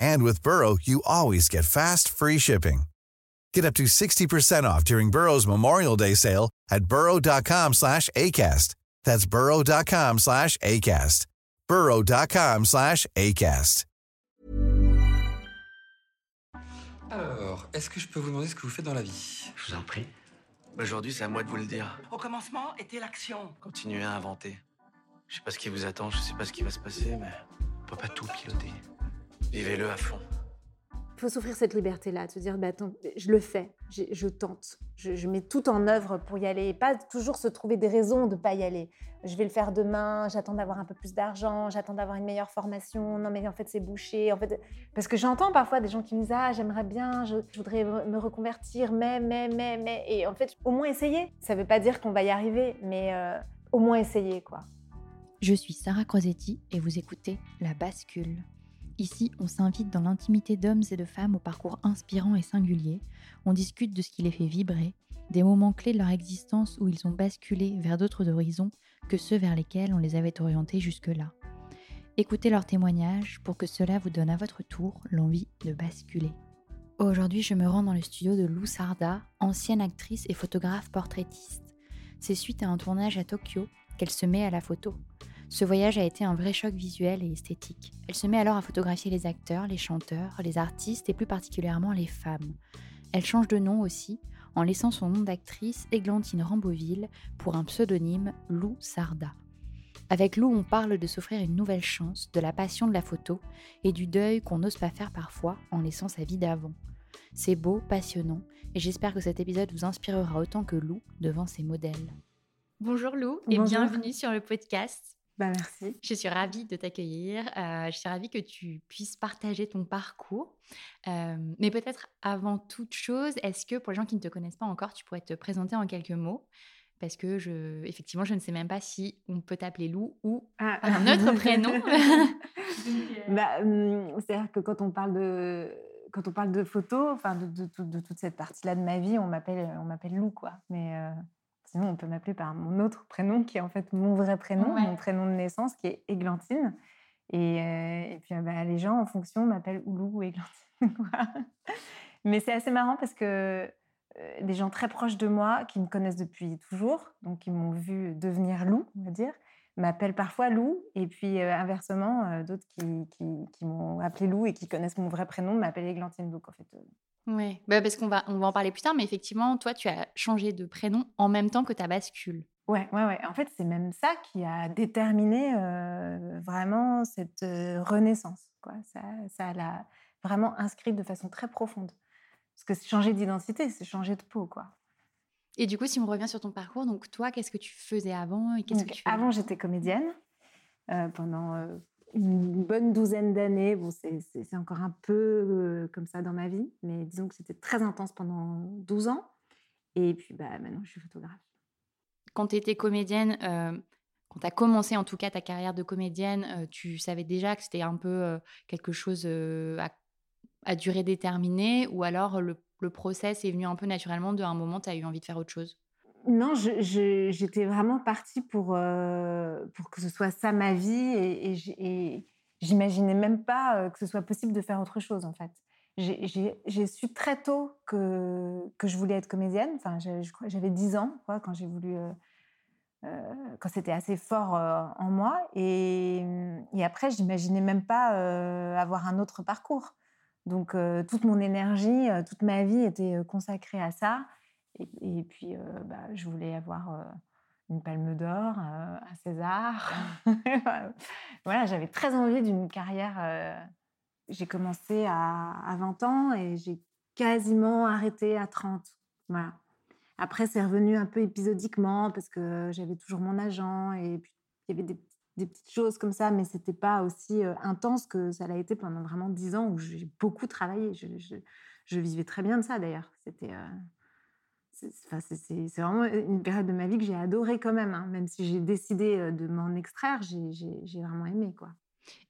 And with Burrow, you always get fast, free shipping. Get up to 60% off during Burrow's Memorial Day sale at burrow.com slash ACAST. That's burrow.com slash ACAST. burrow.com slash ACAST. Alors, est-ce que je peux vous demander ce que vous faites dans la vie Je vous en prie. Aujourd'hui, c'est à moi de vous le dire. Au commencement était l'action. Continuez à inventer. Je sais pas ce qui vous attend, je sais pas ce qui va se passer, mais on peut pas tout piloter. Vivez-le à fond. Il faut s'offrir cette liberté-là, de se dire, bah, attends, je le fais, je, je tente, je, je mets tout en œuvre pour y aller, et pas toujours se trouver des raisons de ne pas y aller. Je vais le faire demain, j'attends d'avoir un peu plus d'argent, j'attends d'avoir une meilleure formation, non mais en fait c'est bouché, en fait... Parce que j'entends parfois des gens qui me disent, ah j'aimerais bien, je, je voudrais me reconvertir, mais, mais, mais, mais... Et en fait, au moins essayer. Ça ne veut pas dire qu'on va y arriver, mais euh, au moins essayer, quoi. Je suis Sarah Crosetti et vous écoutez La Bascule. Ici, on s'invite dans l'intimité d'hommes et de femmes au parcours inspirant et singulier. On discute de ce qui les fait vibrer, des moments clés de leur existence où ils ont basculé vers d'autres horizons que ceux vers lesquels on les avait orientés jusque-là. Écoutez leurs témoignages pour que cela vous donne à votre tour l'envie de basculer. Aujourd'hui, je me rends dans le studio de Lou Sarda, ancienne actrice et photographe portraitiste. C'est suite à un tournage à Tokyo qu'elle se met à la photo. Ce voyage a été un vrai choc visuel et esthétique. Elle se met alors à photographier les acteurs, les chanteurs, les artistes et plus particulièrement les femmes. Elle change de nom aussi, en laissant son nom d'actrice Églantine Ramboville pour un pseudonyme Lou Sarda. Avec Lou, on parle de s'offrir une nouvelle chance, de la passion de la photo et du deuil qu'on n'ose pas faire parfois en laissant sa vie d'avant. C'est beau, passionnant, et j'espère que cet épisode vous inspirera autant que Lou devant ses modèles. Bonjour Lou et Bonjour. bienvenue sur le podcast. Bah merci. Je suis ravie de t'accueillir. Euh, je suis ravie que tu puisses partager ton parcours. Euh, mais peut-être avant toute chose, est-ce que pour les gens qui ne te connaissent pas encore, tu pourrais te présenter en quelques mots? Parce que je, effectivement, je ne sais même pas si on peut t'appeler Lou ou Ah. un autre prénom. Bah, hum, C'est-à-dire que quand on parle de, quand on parle de photos, enfin de, de, tout- de toute cette partie-là de ma vie, on m'appelle, on m'appelle Lou, quoi. Mais euh, sinon, on peut m'appeler par mon autre prénom, qui est en fait mon vrai prénom, Ouais. mon prénom de naissance, qui est Églantine. Et, euh, et puis, euh, bah, les gens, en fonction, m'appellent Oulou ou Églantine. Mais c'est assez marrant parce que euh, des gens très proches de moi, qui me connaissent depuis toujours, donc qui m'ont vu devenir Lou, on va dire, m'appellent parfois Lou, et puis euh, inversement, d'autres qui, qui- qui m'ont appelé Lou et qui connaissent mon vrai prénom m'appellent Églantine. Donc en fait, Oui, parce qu'on va, on va en parler plus tard, mais effectivement, toi, tu as changé de prénom en même temps que ta bascule. ouais, ouais, ouais. En fait, c'est même ça qui a déterminé euh, vraiment cette euh, renaissance. Quoi. Ça, ça l'a vraiment inscrit de façon très profonde. Parce que c'est changer d'identité, c'est changer de peau, quoi. Et du coup, si on revient sur ton parcours, donc toi, qu'est-ce que tu faisais avant et qu'est-ce que tu fais avant, j'étais comédienne euh, pendant une bonne douzaine d'années. Bon, c'est- encore un peu euh, comme ça dans ma vie, mais disons que c'était très intense pendant 12 ans. Et puis, bah, maintenant, je suis photographe. quand tu étais comédienne, euh, quand tu as commencé en tout cas ta carrière de comédienne, euh, tu savais déjà que c'était un peu quelque chose à, à durée déterminée ou alors le, le process est venu un peu naturellement de un moment, tu as eu envie de faire autre chose? Non, j'étais vraiment partie pour, euh, pour que ce soit ça ma vie. Et, j'imaginais même pas que ce soit possible de faire autre chose, en fait. J'ai su très tôt que, que je voulais être comédienne. Enfin, j'avais 10 ans quand j'ai voulu euh, quand c'était assez fort euh, en moi. Et, et après, j'imaginais même pas euh, avoir un autre parcours. Donc, toute mon énergie, toute ma vie était consacrée à ça. Et, puis, bah, je voulais avoir une palme d'or, un César. voilà, j'avais très envie d'une carrière. j'ai commencé à, à, 20 ans et j'ai quasiment arrêté à 30. Voilà. Après, c'est revenu un peu épisodiquement parce que j'avais toujours mon agent et puis il y avait des, petites choses comme ça, mais c'était pas aussi intense que ça l'a été pendant vraiment dix ans où j'ai beaucoup travaillé. Je, vivais très bien de ça d'ailleurs. C'était. C'est vraiment une période de ma vie que j'ai adorée quand même. Hein. Même si j'ai décidé de m'en extraire, j'ai vraiment aimé. quoi.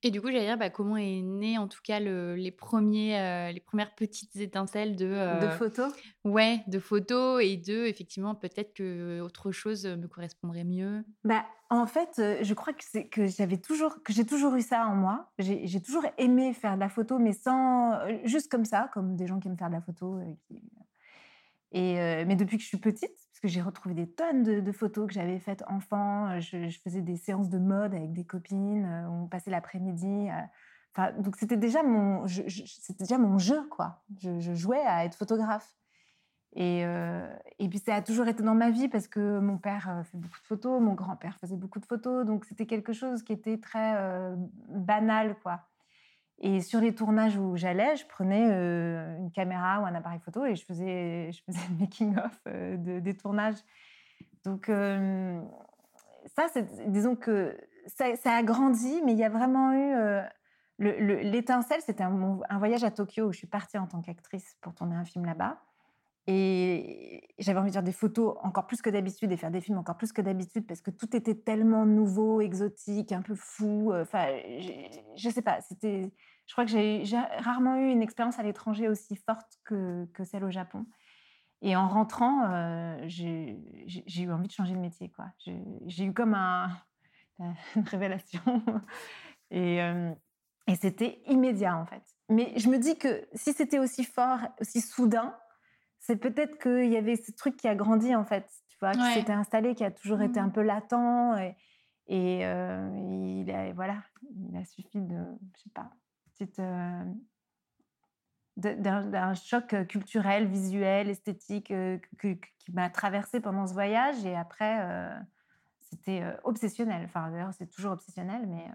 Et du coup, j'allais dire, bah, comment est né en tout cas les, premiers, euh, les premières petites étincelles de... de photos? Ouais, de photos et de, effectivement, peut-être que autre chose me correspondrait mieux? Bah, en fait, je crois que, que j'avais toujours, que j'ai toujours eu ça en moi. J'ai toujours aimé faire de la photo, mais sans, juste comme ça, comme des gens qui aiment faire de la photo. Qui, mais depuis que je suis petite, parce que j'ai retrouvé des tonnes de, photos que j'avais faites enfant, je, faisais des séances de mode avec des copines, on passait l'après-midi. Donc c'était déjà mon, c'était déjà mon jeu quoi. Je, jouais à être photographe. Et puis ça a toujours été dans ma vie parce que mon père fait beaucoup de photos, mon grand-père faisait beaucoup de photos, donc c'était quelque chose qui était très banal quoi. Et sur les tournages où j'allais, je prenais euh, une caméra ou un appareil photo et je faisais, je faisais le making-of euh, de, des tournages. Donc, euh, ça, disons que ça, a grandi, mais il y a vraiment eu. L'étincelle, c'était un, un, voyage à Tokyo où je suis partie en tant qu'actrice pour tourner un film là-bas. Et j'avais envie de faire des photos encore plus que d'habitude et faire des films encore plus que d'habitude parce que tout était tellement nouveau, exotique, un peu fou. Enfin, je, ne sais pas. C'était, je crois que j'ai rarement eu une expérience à l'étranger aussi forte que, que, celle au Japon. Et en rentrant, euh, j'ai eu envie de changer de métier. quoi. J'ai eu comme un, une révélation. Et, euh, et c'était immédiat, en fait. Mais je me dis que si c'était aussi fort, aussi soudain, c'est peut-être qu'il y avait ce truc qui a grandi en fait, tu vois, qui s'était installé, qui a toujours été un mmh. peu latent et, euh, il a voilà, il a suffi de, je sais pas, euh, d'un choc culturel, visuel, esthétique euh, qui m'a traversé pendant ce voyage et après c'était obsessionnel. Enfin d'ailleurs c'est toujours obsessionnel, mais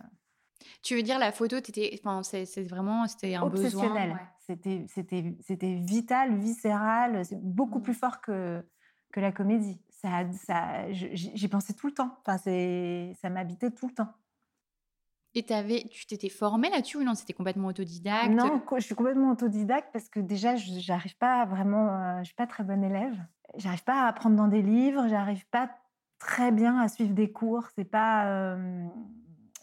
tu veux dire la photo, enfin, c'est vraiment c'était un Obsessionnel. C'était c'était c'était vital, viscéral. C'est beaucoup plus mmh. fort que que la comédie. Ça, ça, j'y pensais tout le temps. Enfin, ça m'habitait tout le temps. Et tu t'étais formée là-dessus ou non? C'était complètement autodidacte? Non, je suis complètement autodidacte parce que déjà, j'arrive pas vraiment. Euh, je suis pas très bonne élève. J'arrive pas à apprendre dans des livres. J'arrive pas très bien à suivre des cours. C'est pas. Euh,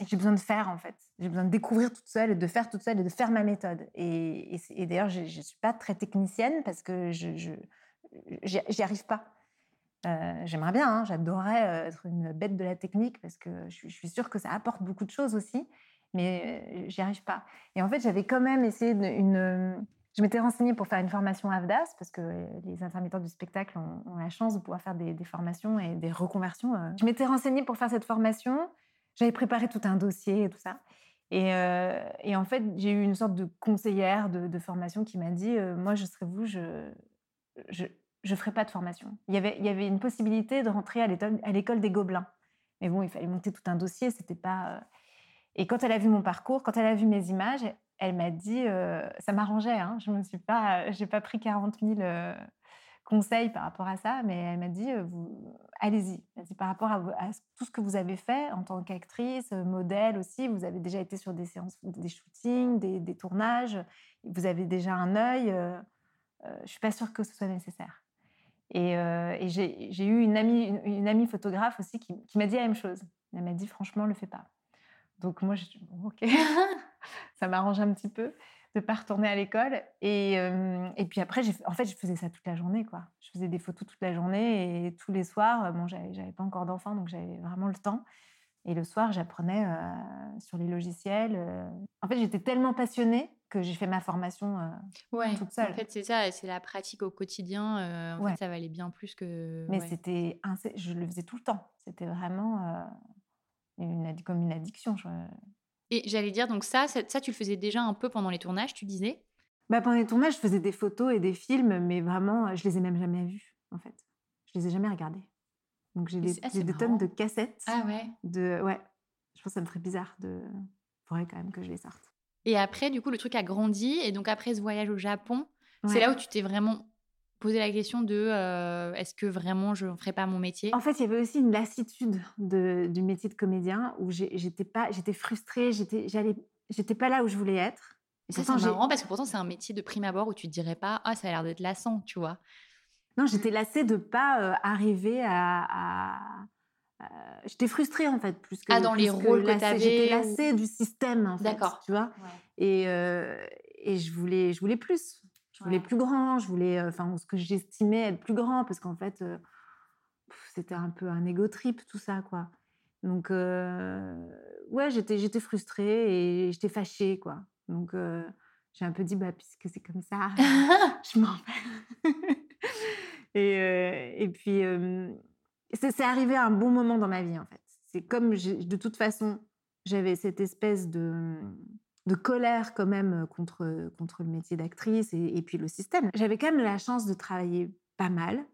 j'ai besoin de faire en fait. J'ai besoin de découvrir toute seule, de faire toute seule et de faire ma méthode. Et, d'ailleurs, je ne suis pas très technicienne parce que je j'y arrive pas. Euh, j'aimerais bien, hein, j'adorerais euh, être une bête de la technique parce que je, suis sûre que ça apporte beaucoup de choses aussi, mais euh, j'y arrive pas. Et en fait, j'avais quand même essayé une, je m'étais renseignée pour faire une formation AFDAS parce que les intermittents du spectacle ont, la chance de pouvoir faire des, formations et des reconversions. Je m'étais renseignée pour faire cette formation. J'avais préparé tout un dossier et tout ça. Et, et en fait, j'ai eu une sorte de conseillère de, formation qui m'a dit Moi, je serai vous, je, je ferai pas de formation. Il y, avait, une possibilité de rentrer à l'école des Gobelins. Mais bon, il fallait monter tout un dossier, c'était pas. Euh, et quand elle a vu mon parcours, quand elle a vu mes images, elle m'a dit Ça m'arrangeait, hein, je ne suis pas, j'ai pas pris 40 000 conseils par rapport à ça, mais elle m'a dit euh, allez-y. Par rapport à, tout ce que vous avez fait en tant qu'actrice, euh, modèle aussi, vous avez déjà été sur des séances, des shootings, des, tournages, vous avez déjà un œil. Euh, euh, je suis pas sûre que ce soit nécessaire. Et, j'ai eu une amie, une, amie photographe aussi qui, m'a dit la même chose. Elle m'a dit franchement, le fais pas. Donc moi, je dis ok, ça m'arrange un petit peu de pas retourner à l'école. Et, euh, puis après, en fait, je faisais ça toute la journée. quoi. Je faisais des photos toute la journée et tous les soirs. Bon, j'avais pas encore d'enfant, donc j'avais vraiment le temps. Et le soir, j'apprenais euh, sur les logiciels. euh. En fait, j'étais tellement passionnée que j'ai fait ma formation euh, Ouais, toute seule. en fait, c'est ça, c'est la pratique au quotidien. euh, en Ouais. fait, ça valait bien plus que. Mais ouais. c'était, je le faisais tout le temps. C'était vraiment euh, une, comme une addiction. je- Et j'allais dire, donc ça, ça, ça, tu le faisais déjà un peu pendant les tournages, tu disais? Bah, pendant les tournages, je faisais des photos et des films, mais vraiment, je les ai même jamais vus, en fait. Je les ai jamais regardés. Donc j'ai des, ah, des tonnes de cassettes. Ah ouais. De, ouais, je pense que ça me ferait bizarre de. Faudrait quand même que je les sorte. Et après, du coup, le truc a grandi. Et donc, après ce voyage au Japon, c'est là où tu t'es vraiment posé la question de euh, est-ce que vraiment je ne ferais pas mon métier? En fait, il y avait aussi une lassitude de, du métier de comédien où j'étais pas, j'étais frustrée, j'étais, j'allais, j'étais pas là où je voulais être. Et Ça, c'est marrant parce que pourtant, c'est un métier de prime abord où tu te dirais pas Ah, ça a l'air d'être lassant, tu vois? Non, j'étais lassée de pas euh, arriver à- J'étais frustrée en fait plus que Ah, dans les rôles que J'étais lassée du système en fait. D'accord. Tu vois. Et, euh, et je voulais, je voulais plus. Je voulais Ouais. plus grand. Je voulais, euh, enfin, ce que j'estimais être plus grand parce qu'en fait, euh, c'était un peu un ego trip tout ça quoi. Donc euh, ouais, j'étais, j'étais frustrée et j'étais fâchée quoi. Donc euh, j'ai un peu dit bah puisque c'est comme ça, je m'en vais. et, euh, et puis, euh, c'est arrivé à un bon moment dans ma vie, en fait. C'est comme, de toute façon, j'avais cette espèce de, colère quand même contre, contre le métier d'actrice et, puis le système. J'avais quand même la chance de travailler pas mal.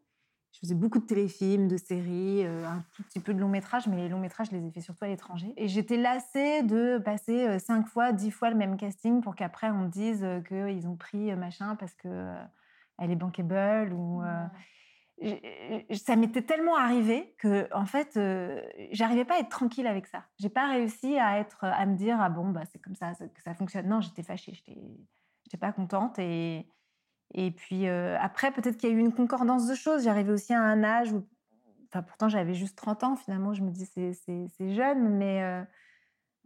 Je faisais beaucoup de téléfilms, de séries, euh, un tout petit peu de longs métrages, mais les longs métrages, je les ai fait surtout à l'étranger. Et j'étais lassée de passer euh, cinq fois, dix fois le même casting pour qu'après on me dise euh, qu'ils ont pris euh, machin parce que euh, elle est bankable ou. euh, ça m'était tellement arrivé que en fait euh, j'arrivais pas à être tranquille avec ça. J'ai pas réussi à être à me dire ah bon bah c'est comme ça que ça fonctionne. Non j'étais fâchée j'étais j'étais pas contente et et puis euh, après peut-être qu'il y a eu une concordance de choses. J'arrivais aussi à un âge où enfin pourtant j'avais juste 30 ans finalement je me dis c'est c'est jeune mais euh,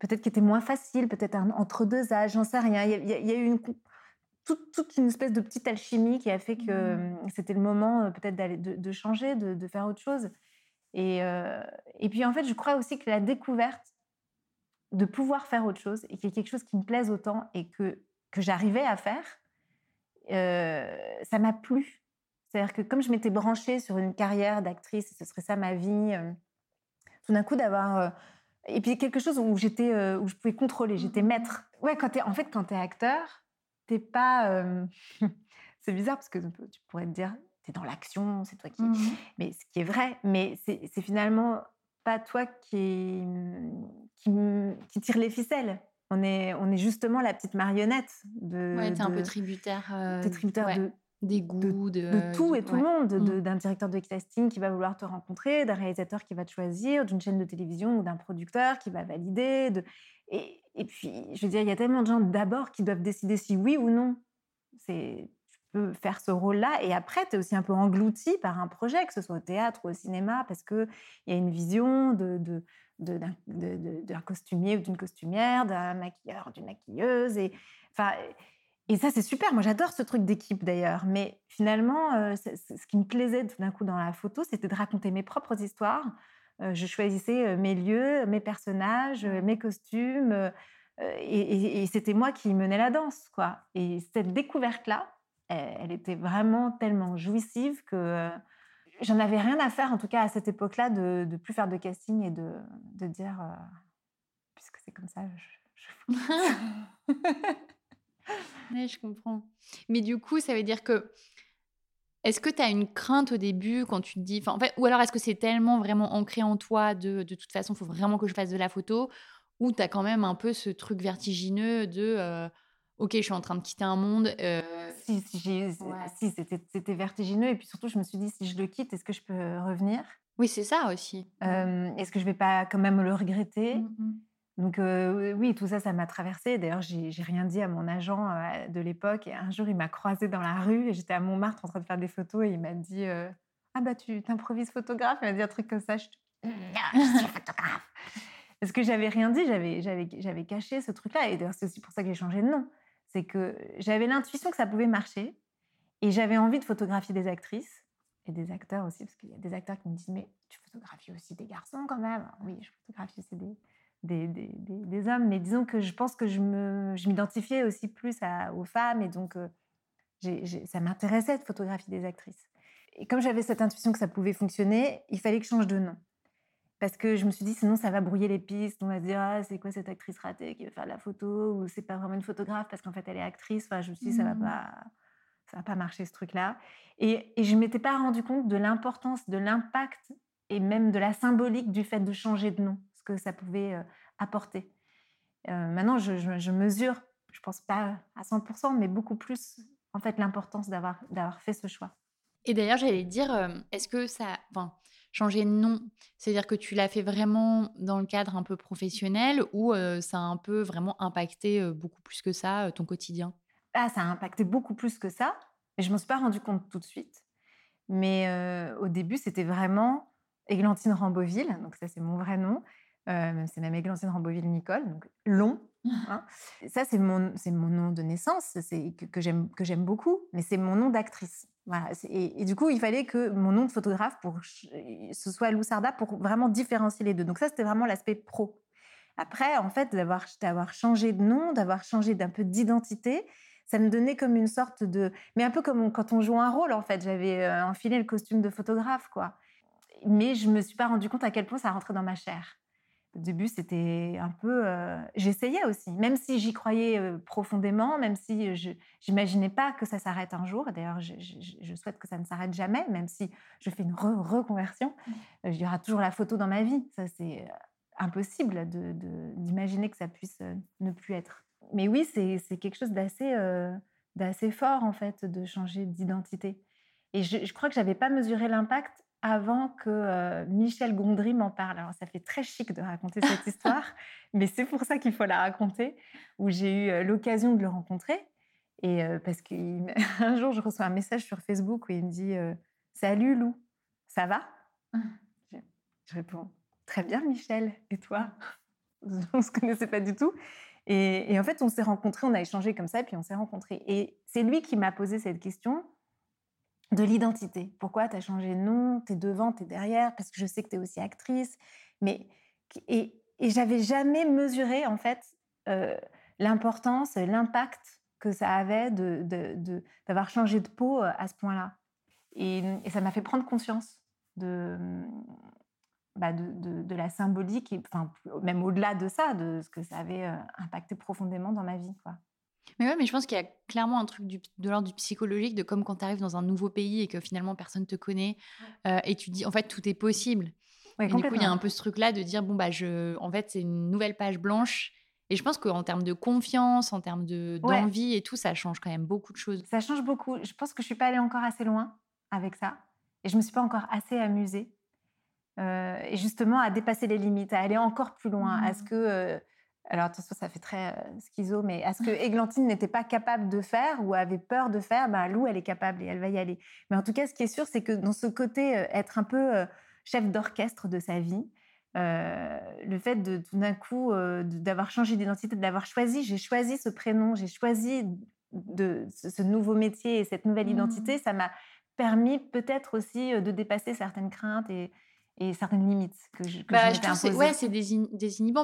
peut-être qu'il était moins facile peut-être entre deux âges j'en sais rien. Il y a, il y a- eu une toute, toute une espèce de petite alchimie qui a fait que euh, c'était le moment euh, peut-être d'aller de, de changer, de, de faire autre chose. Et, euh, et puis en fait, je crois aussi que la découverte de pouvoir faire autre chose et qu'il y ait quelque chose qui me plaise autant et que, que j'arrivais à faire, euh, ça m'a plu. C'est-à-dire que comme je m'étais branchée sur une carrière d'actrice, ce serait ça ma vie, euh, tout d'un coup d'avoir... et puis quelque chose où j'étais, où je pouvais contrôler, j'étais maître. Ouais, quand en fait, quand t'es acteur, t'es pas. euh, c'est bizarre parce que tu pourrais te dire, t'es dans l'action, c'est toi qui. Mhm. Mais ce qui est vrai, mais c'est, finalement pas toi qui, qui, qui tire les ficelles. On est, on est justement la petite marionnette de. Ouais, t'es un peu tributaire. euh, t'es tributaire ouais, de, des goûts, de, de tout et tout le ouais. monde, de- d'un directeur de casting qui va vouloir te rencontrer, d'un réalisateur qui va te choisir, d'une chaîne de télévision ou d'un producteur qui va valider. De... Et, et puis, je veux dire, il y a tellement de gens d'abord qui doivent décider si oui ou non. C'est, tu peux faire ce rôle-là et après, tu es aussi un peu englouti par un projet, que ce soit au théâtre ou au cinéma, parce qu'il y a une vision d'un, costumier ou d'une costumière, d'un maquilleur, d'une maquilleuse. Et, enfin, et ça, c'est super. Moi, j'adore ce truc d'équipe d'ailleurs. Mais finalement, euh, ce qui me plaisait tout d'un coup dans la photo, c'était de raconter mes propres histoires. Euh, je choisissais mes lieux, mes personnages, euh, mes costumes. euh, et et- et c'était moi qui menais la danse. quoi. Et cette découverte-là, elle, elle était vraiment tellement jouissive que euh, j'en avais rien à faire, en tout cas à cette époque-là, de plus faire de casting et de, de dire, euh, puisque c'est comme ça, je, je Ouais, je comprends. Mais du coup, ça veut dire que. Est-ce que tu as une crainte au début quand tu te dis. En fait, ou alors est-ce que c'est tellement vraiment ancré en toi de de toute façon, il faut vraiment que je fasse de la photo Ou tu as quand même un peu ce truc vertigineux de. euh, ok, je suis en train de quitter un monde. euh, Si, si, si, c'était vertigineux. Et puis surtout, je me suis dit, si je le quitte, est-ce que je peux revenir? Oui, c'est ça aussi. Euh, Est-ce que je vais pas quand même le regretter? Mhm. Donc oui, tout ça, ça m'a traversé. D'ailleurs, j'ai rien dit à mon agent de l'époque. Un jour, il m'a croisé dans la rue et j'étais à Montmartre en train de faire des photos et il m'a dit Ah bah tu t'improvises photographe? Il m'a dit un truc comme ça. Je, je suis photographe. Parce que j'avais rien dit, j'avais caché ce truc-là. Et d'ailleurs, c'est aussi pour ça que j'ai changé de nom. C'est que j'avais l'intuition que ça pouvait marcher et j'avais envie de photographier des actrices. et des acteurs aussi, parce qu'il y a des acteurs qui me disent Mais tu photographies aussi des garçons quand même Oui, je photographie aussi des, des, des, des, hommes, mais disons que je pense que je m'identifiais je aussi plus à, aux femmes et donc euh, ça m'intéressait de photographier des actrices. Et comme j'avais cette intuition que ça pouvait fonctionner, il fallait que je change de nom. Parce que je me suis dit, sinon ça va brouiller les pistes. On va se dire, ah, c'est quoi cette actrice ratée qui veut faire de la photo Ou c'est pas vraiment une photographe parce qu'en fait elle est actrice. Enfin, je me suis dit, ça va mmh. pas, ça va pas marcher ce truc-là. Et, et je m'étais pas rendu compte de l'importance, de l'impact et même de la symbolique du fait de changer de nom, ce que ça pouvait apporter. Maintenant, je, je, mesure, je pense pas à 100%, mais beaucoup plus en fait l'importance d'avoir d'avoir fait ce choix. Et d'ailleurs, j'allais dire, est-ce que ça, enfin, changer de nom, c'est-à-dire que tu l'as fait vraiment dans le cadre un peu professionnel ou ça a un peu vraiment impacté beaucoup plus que ça ton quotidien? Ah, ça a impacté beaucoup plus que ça. Et je m'en suis pas rendu compte tout de suite. Mais au début, c'était vraiment Églantine Ramboville, donc ça c'est mon vrai nom. C'est même Églantine Ramboville Nicole, donc long. Hein. Ça c'est mon, nom de naissance, c'est que, que j'aime beaucoup, mais c'est mon nom d'actrice. Voilà, et, du coup, il fallait que mon nom de photographe, pour ce soit Lou Sarda, pour vraiment différencier les deux. Donc ça, c'était vraiment l'aspect pro. Après, en fait, d'avoir, changé de nom, d'avoir changé d'un peu d'identité, ça me donnait comme une sorte de... Mais un peu comme quand on joue un rôle, en fait. J'avais euh, enfilé le costume de photographe, quoi. Mais je me suis pas rendu compte à quel point ça rentrait dans ma chair. Au début, c'était un peu. Euh, j'essayais aussi, même si j'y croyais euh, profondément, même si je n'imaginais pas que ça s'arrête un jour. D'ailleurs, je, souhaite que ça ne s'arrête jamais, même si je fais une reconversion. Il y aura toujours la photo dans ma vie. Ça, c'est impossible d'imaginer que ça puisse ne plus être. Mais oui, c'est quelque chose d'assez d'assez fort, en fait, de changer d'identité. Et je, je crois que j'avais pas mesuré l'impact avant que Michel Gondry m'en parle. Alors, ça fait très chic de raconter cette histoire, mais c'est pour ça qu'il faut la raconter, où j'ai eu l'occasion de le rencontrer. Et parce qu'un jour, je reçois un message sur Facebook où il me dit Salut Lou, ça va? Je, réponds Très bien, Michel. Et toi? On ne se connaissait pas du tout. Et, et en fait, on s'est rencontrés, on a échangé comme ça, et puis on s'est rencontrés. Et c'est lui qui m'a posé cette question de l'identité. Pourquoi tu as changé de nom? Tu es devant, tu es derrière, parce que je sais que tu es aussi actrice. Mais, et, et j'avais jamais mesuré, en fait, euh, l'importance, l'impact que ça avait d'avoir de, changé de peau euh, à ce point-là. Et, ça m'a fait prendre conscience de, bah de, la symbolique, enfin, même au-delà de ça, de ce que ça avait euh, impacté profondément dans ma vie. Quoi. Mais ouais, mais je pense qu'il y a clairement un truc de l'ordre du psychologique, de comme quand tu arrives dans un nouveau pays et que finalement personne te connaît, euh, et tu dis, en fait, tout est possible. et du coup, il y a un peu ce truc-là de dire, bon, bah, je, en fait, c'est une nouvelle page blanche. Et je pense qu'en termes de confiance, en termes d'envie et tout, ça change quand même beaucoup de choses. Ça change beaucoup. Je pense que je suis pas allée encore assez loin avec ça. Et je me suis pas encore assez amusée. Euh, et justement, à dépasser les limites, à aller encore plus loin, à ce mmh. que euh, alors attention, ça fait très euh, schizo, mais à ce que Églantine n'était pas capable de faire ou avait peur de faire, ben, Lou, elle est capable et elle va y aller. Mais en tout cas, ce qui est sûr, c'est que dans ce côté, euh, être un peu euh, chef d'orchestre de sa vie, le fait de tout d'un coup d'avoir changé d'identité, d'avoir choisi, j'ai choisi ce prénom, j'ai choisi de, ce, nouveau métier et cette nouvelle identité, mmh. ça m'a permis peut-être aussi de dépasser certaines craintes et, et certaines limites que je, que bah, je, trouve c'est ouais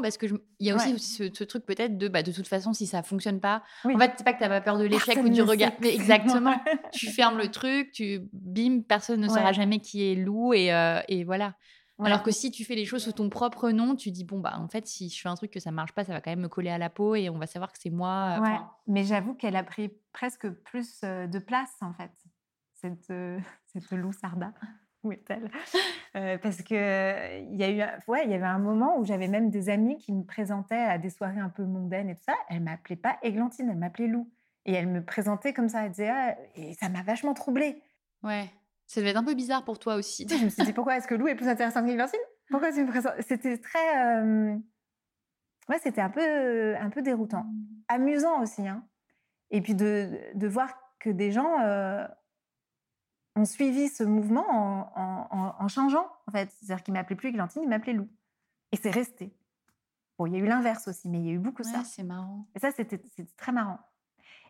parce que il y a aussi, ce, truc peut-être de bah, de toute façon si ça fonctionne pas en fait c'est pas que tu pas peur de l'échec ou du regard mais exactement tu fermes le truc tu bim personne ne saura jamais qui est loup et, euh, et voilà. Alors que si tu fais les choses sous ton propre nom, tu dis bon bah en fait si je fais un truc que ça marche pas, ça va quand même me coller à la peau et on va savoir que c'est moi. Ouais. Mais j'avoue qu'elle a pris presque plus euh, de place en fait cette euh, cette loup Sarda. Est-elle euh, Parce que il y a eu, ouais, y avait un moment où j'avais même des amis qui me présentaient à des soirées un peu mondaines et tout ça. Elle m'appelait pas Églantine, elle m'appelait Lou. Et elle me présentait comme ça, elle disait, ah, et ça m'a vachement troublée. Ouais, ça devait être un peu bizarre pour toi aussi. je me suis dit, pourquoi est-ce que Lou est plus intéressante qu'Églantine? Pourquoi tu me présentes? C'était très, euh, ouais, c'était un peu, un peu déroutant, amusant aussi, hein. Et puis de, de voir que des gens euh, ont suivi ce mouvement en, changeant, en fait. C'est-à-dire qu'il m'appelait plus Églantine, il m'appelait Lou. Et c'est resté. Bon, il y a eu l'inverse aussi, mais il y a eu beaucoup ça. C'est marrant. Et ça, c'était très marrant.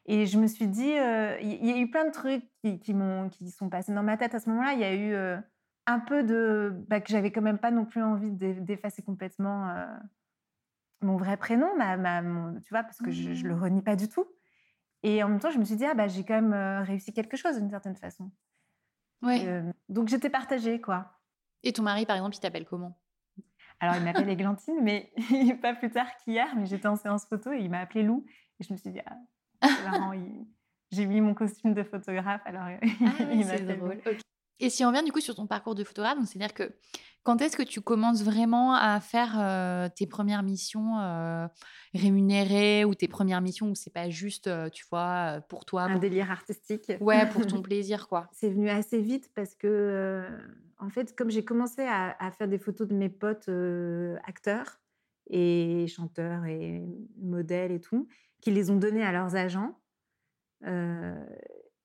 Et je me suis dit, euh, il y, a eu plein de trucs qui, qui, m'ont, qui sont passés dans ma tête à ce moment-là. Il y a eu euh, un peu de. Bah, que j'avais quand même pas non plus envie d'effacer complètement euh, mon vrai prénom, ma, ma, tu vois, parce que je, je le mmh. renie pas du tout. Et en même temps, je me suis dit, ah, bah, j'ai quand même réussi quelque chose d'une certaine façon. Ouais. donc j'étais partagée, quoi. Et ton mari, par exemple, il t'appelle comment? Alors, il m'appelle Églantine, mais pas plus tard qu'hier, mais j'étais en séance photo et il m'a appelé Lou. Et je me suis dit, ah, j'ai mis mon costume de photographe, alors ah il m'a drôle. Et si on revient du coup sur ton parcours de photographe, c'est-à-dire que quand est-ce que tu commences vraiment à faire euh, tes premières missions euh, rémunérées ou tes premières missions où c'est pas juste, euh, tu vois, pour toi Un délire artistique. Ouais, pour ton plaisir, quoi. C'est venu assez vite parce que, en fait, comme j'ai commencé à, à, faire des photos de mes potes acteurs et chanteurs et modèles et tout, qui les ont donnés à leurs agents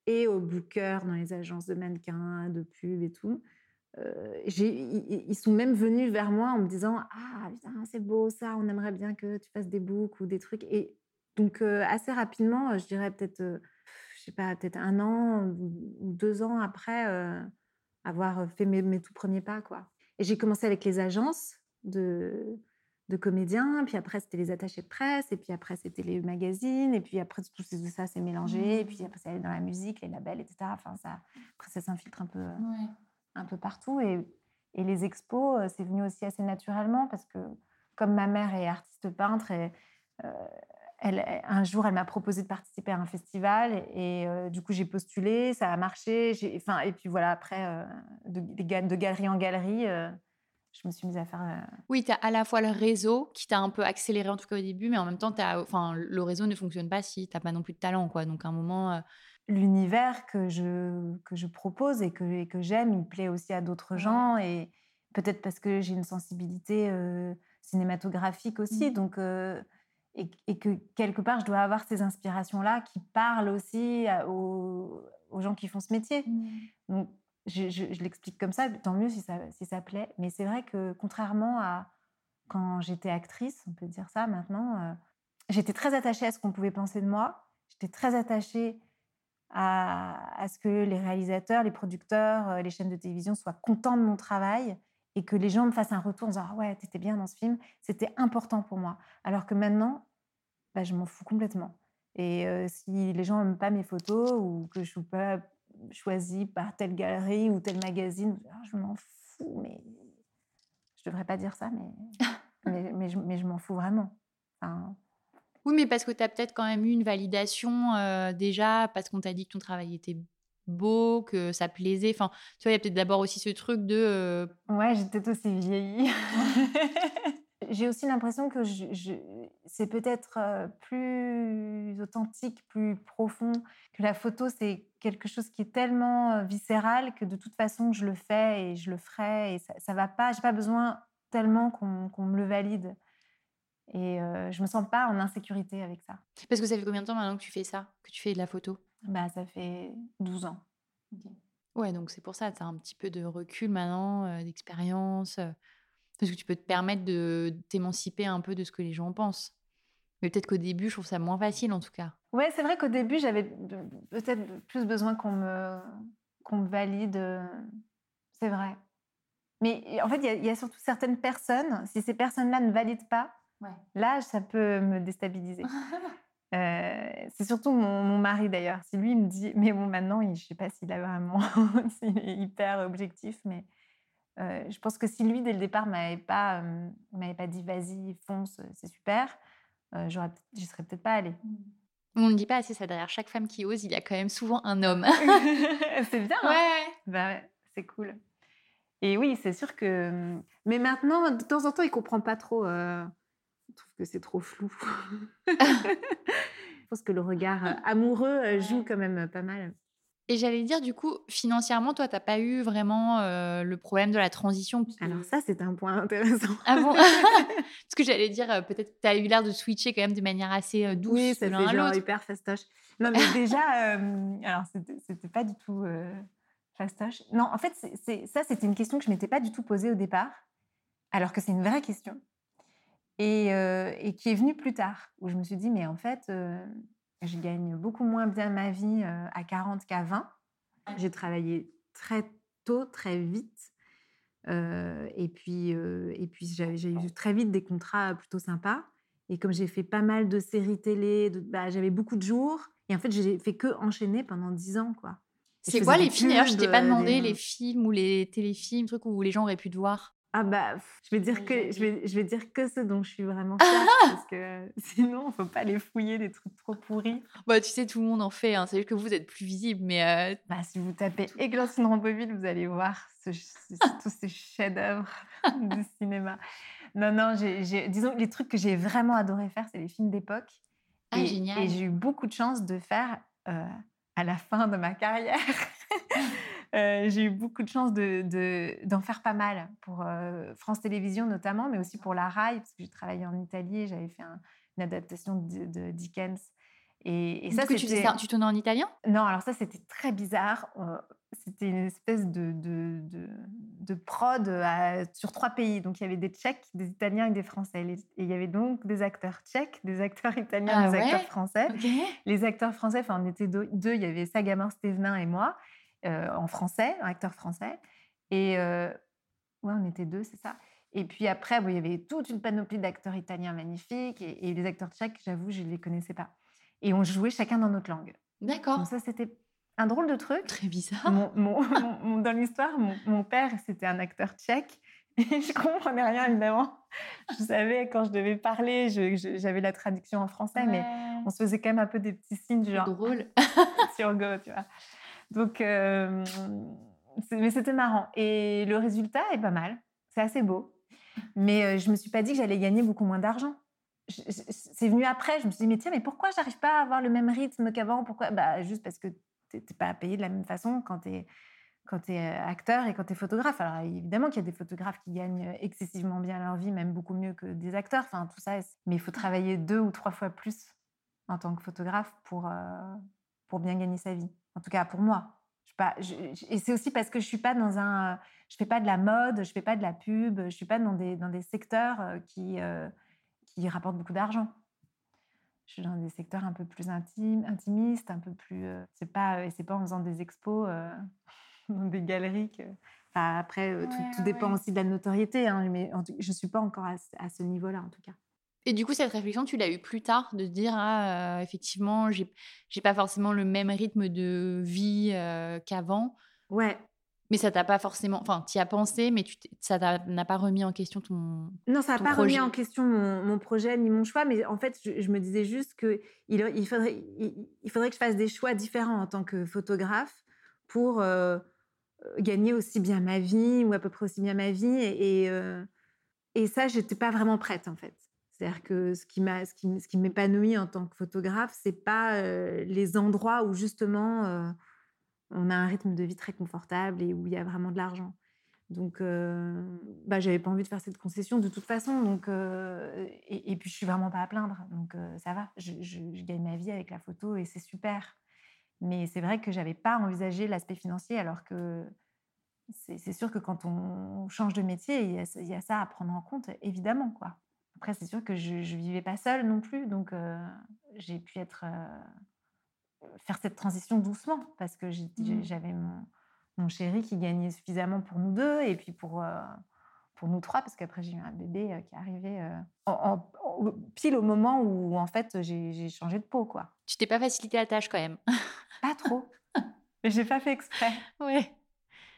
et aux bookers dans les agences de mannequins, de pub et tout. ils sont même venus vers moi en me disant Ah, putain, c'est beau ça, on aimerait bien que tu fasses des books ou des trucs. Et donc, assez rapidement, je dirais peut-être, je sais pas, peut-être un an ou deux ans après avoir fait mes, mes, tout premiers pas. quoi. Et j'ai commencé avec les agences de, de comédiens, puis après c'était les attachés de presse, et puis après c'était les magazines, et puis après tout ça s'est mélangé, et puis mmh. après allait dans la musique, les labels, etc. Enfin, ça, après ça s'infiltre un peu, un peu partout. Et, et les expos, euh, c'est venu aussi assez naturellement, parce que comme ma mère est artiste peintre, et, euh, elle, un jour elle m'a proposé de participer à un festival, et, euh, du coup j'ai postulé, ça a marché, enfin, et puis voilà, après, de, de, galerie en galerie je me suis mise à faire. Euh, oui, tu as à la fois le réseau qui t'a un peu accéléré, en tout cas au début, mais en même temps, as, enfin, le réseau ne fonctionne pas si tu n'as pas non plus de talent. Quoi. Donc, à un moment. Euh, L'univers que je, que je propose et que, que j'aime, il plaît aussi à d'autres gens. Et peut-être parce que j'ai une sensibilité euh, cinématographique aussi. Mmh. Donc. et, que quelque part, je dois avoir ces inspirations-là qui parlent aussi aux, aux, gens qui font ce métier. Mmh. Donc, je, l'explique comme ça, tant mieux si ça, plaît. Mais c'est vrai que contrairement à quand j'étais actrice, on peut dire ça maintenant, euh, j'étais très attachée à ce qu'on pouvait penser de moi. J'étais très attachée à, à, ce que les réalisateurs, les producteurs, euh, les chaînes de télévision soient contents de mon travail et que les gens me fassent un retour en disant ah ouais, t'étais bien dans ce film. C'était important pour moi. Alors que maintenant, bah, je m'en fous complètement. Et euh, si les gens n'aiment pas mes photos ou que je ne suis pas choisi par telle galerie ou tel magazine. Ah, je m'en fous, mais je devrais pas dire ça, mais, mais, mais, je, mais je m'en fous vraiment. Oui, mais parce que tu as peut-être quand même eu une validation euh, déjà, parce qu'on t'a dit que ton travail était beau, que ça plaisait. Enfin, tu vois, il y a peut-être d'abord aussi ce truc de. Euh, ouais, j'étais aussi vieillie. J'ai aussi l'impression que je, c'est peut-être euh, plus authentique, plus profond, que la photo, c'est quelque chose qui est tellement euh, viscéral que de toute façon, je le fais et je le ferai et ça, ça va pas. J'ai pas besoin tellement qu'on me le valide. Et euh, je me sens pas en insécurité avec ça. Parce que ça fait combien de temps maintenant que tu fais ça, que tu fais de la photo? Bah, ça fait 12 ans. Ouais, donc c'est pour ça, tu as un petit peu de recul maintenant, d'expérience. Parce que tu peux te permettre de t'émanciper un peu de ce que les gens pensent. Mais peut-être qu'au début, je trouve ça moins facile en tout cas. Ouais, c'est vrai qu'au début, j'avais peut-être plus besoin qu'on me, qu'on me valide. C'est vrai. Mais en fait, il y, a surtout certaines personnes, si ces personnes-là ne valident pas, là, ça peut me déstabiliser. Euh, c'est surtout mon, mon mari d'ailleurs. Si lui me dit, mais bon, maintenant, je ne sais pas s'il a vraiment, s'il est hyper objectif, mais euh, je pense que si lui, dès le départ, m'avait pas, euh, m'avait pas dit vas-y, fonce, c'est super, euh, j'aurais, j'y serais peut-être pas allée. On ne dit pas assez ça. Derrière chaque femme qui ose, il y a quand même souvent un homme. c'est bien. Hein ouais. Bah, c'est cool. Et oui, c'est sûr que. Mais maintenant, de temps en temps, il comprend pas trop. Euh... Il trouve que c'est trop flou. je pense que le regard amoureux joue quand même pas mal. Et j'allais dire, du coup, financièrement, toi, tu n'as pas eu vraiment euh, le problème de la transition. Alors ça, c'est un point intéressant. Ah bon? Parce que j'allais dire, euh, peut-être tu as eu l'air de switcher quand même de manière assez euh, douce. Oui, c'est genre hyper fastoche. Non, mais déjà, alors c'était pas du tout fastoche. Non, en fait, ça, c'était une question que je m'étais pas du tout posée au départ, alors que c'est une vraie question. Et, et, qui est venue plus tard, où je me suis dit, mais en fait, Je gagne beaucoup moins bien ma vie euh, à 40 qu'à 20. J'ai travaillé très tôt, très vite. Euh, et puis, euh, et puis j'ai eu très vite des contrats plutôt sympas. Et comme j'ai fait pas mal de séries télé, bah, j'avais beaucoup de jours. Et en fait, j'ai fait que enchaîner pendant 10 ans, quoi. C'est quoi les films D'ailleurs, je t'ai pas demandé les films ou les téléfilms, trucs où les gens auraient pu te voir? Ah bah, je vais dire que je vais, je vais dire que ce dont je suis vraiment fière parce que sinon, faut pas les fouiller des trucs trop pourris. Bah, tu sais, tout le monde en fait. Hein. C'est juste que vous êtes plus visible, mais euh, bah, si vous tapez Églantine Ramboville, vous allez voir tous ces chefs-d'œuvre du cinéma. Non, non, j'ai, disons les trucs que j'ai vraiment adoré faire, c'est les films d'époque. Ah, et, génial. Et j'ai eu beaucoup de chance de faire euh, à la fin de ma carrière. Euh, j'ai eu beaucoup de chance d'en de, d'en faire pas mal pour euh, France Télévisions notamment, mais aussi pour la RAI, parce que j'ai travaillé en Italie et j'avais fait une adaptation de, Dickens. Et, et ça, tu, tu tournais en italien? Non, alors ça, c'était très bizarre. Euh, c'était une espèce de, de, de, prod sur trois pays. Donc, il y avait des Tchèques, des Italiens et des Français. et il y avait donc des acteurs tchèques, des acteurs italiens, ah des acteurs français. Les acteurs français, enfin, on était deux. Il y avait Sagamore Stevenin et moi. Euh, en français, un acteur français. Et euh, ouais, on était deux, c'est ça. Et puis après, il y avait toute une panoplie d'acteurs italiens magnifiques. Et, les acteurs tchèques, j'avoue, je ne les connaissais pas. Et on jouait chacun dans notre langue. D'accord. Donc ça, c'était un drôle de truc. Très bizarre. Mon, dans l'histoire, mon, père, c'était un acteur tchèque. Et je comprenais rien, évidemment. Je savais quand je devais parler, j'avais la traduction en français, mais on se faisait quand même un peu des petits signes genre... Drôle. sur Go, tu vois. Donc, euh, mais c'était marrant. Et le résultat est pas mal. C'est assez beau. Mais euh, je me suis pas dit que j'allais gagner beaucoup moins d'argent. C'est venu après. Je me suis dit, mais tiens, mais pourquoi j'arrive pas à avoir le même rythme qu'avant? Pourquoi? Bah, Juste parce que tu n'es pas payé de la même façon quand tu es, quand es euh, acteur et quand tu es photographe. Alors évidemment qu'il y a des photographes qui gagnent excessivement bien leur vie, même beaucoup mieux que des acteurs. Enfin, tout ça. Mais il faut travailler deux ou trois fois plus en tant que photographe pour, pour bien gagner sa vie. En tout cas, pour moi. Je pas, et c'est aussi parce que je suis pas dans un, je fais pas de la mode, je fais pas de la pub, je suis pas dans des, dans des secteurs euh, qui, euh, qui rapportent beaucoup d'argent. Je suis dans des secteurs un peu plus intimes, intimistes, un peu plus. Euh, c'est pas, c'est pas en faisant des expos dans des galeries que. Enfin, après, tout, dépend aussi de la notoriété, hein, mais je ne suis pas encore à, à ce niveau-là, en tout cas. Et du coup, cette réflexion, tu l'as eue plus tard, de se dire, ah, effectivement, j'ai, j'ai pas forcément le même rythme de vie qu'avant. Ouais. Mais ça t'a pas forcément. Enfin, tu y as pensé, mais tu ça n'a pas remis en question ton. Non, ça n'a pas remis en question mon, projet ni mon choix, mais en fait, je, me disais juste qu'il il faudrait, il, faudrait que je fasse des choix différents en tant que photographe pour gagner aussi bien ma vie, ou à peu près aussi bien ma vie. Et, et, et ça, j'étais pas vraiment prête, en fait. C'est-à-dire que ce qui m'épanouit en tant que photographe, c'est pas les endroits où justement on a un rythme de vie très confortable et où il y a vraiment de l'argent. Donc, bah, j'avais pas envie de faire cette concession de toute façon. Donc, et, puis je suis vraiment pas à plaindre. Donc ça va. Je, gagne ma vie avec la photo et c'est super. Mais c'est vrai que j'avais pas envisagé l'aspect financier, alors que c'est sûr que quand on change de métier, il y, a, y, a, ça à prendre en compte, évidemment, quoi. Après, c'est sûr que je ne vivais pas seule non plus, donc j'ai pu être, faire cette transition doucement parce que mmh. j'avais mon, mon, chéri qui gagnait suffisamment pour nous deux et puis pour, pour nous trois, parce qu'après j'ai eu un bébé qui est arrivé en, pile au moment où en fait j'ai changé de peau. Quoi. Tu t'es pas facilité la tâche quand même Pas trop. Mais j'ai pas fait exprès. Ouais.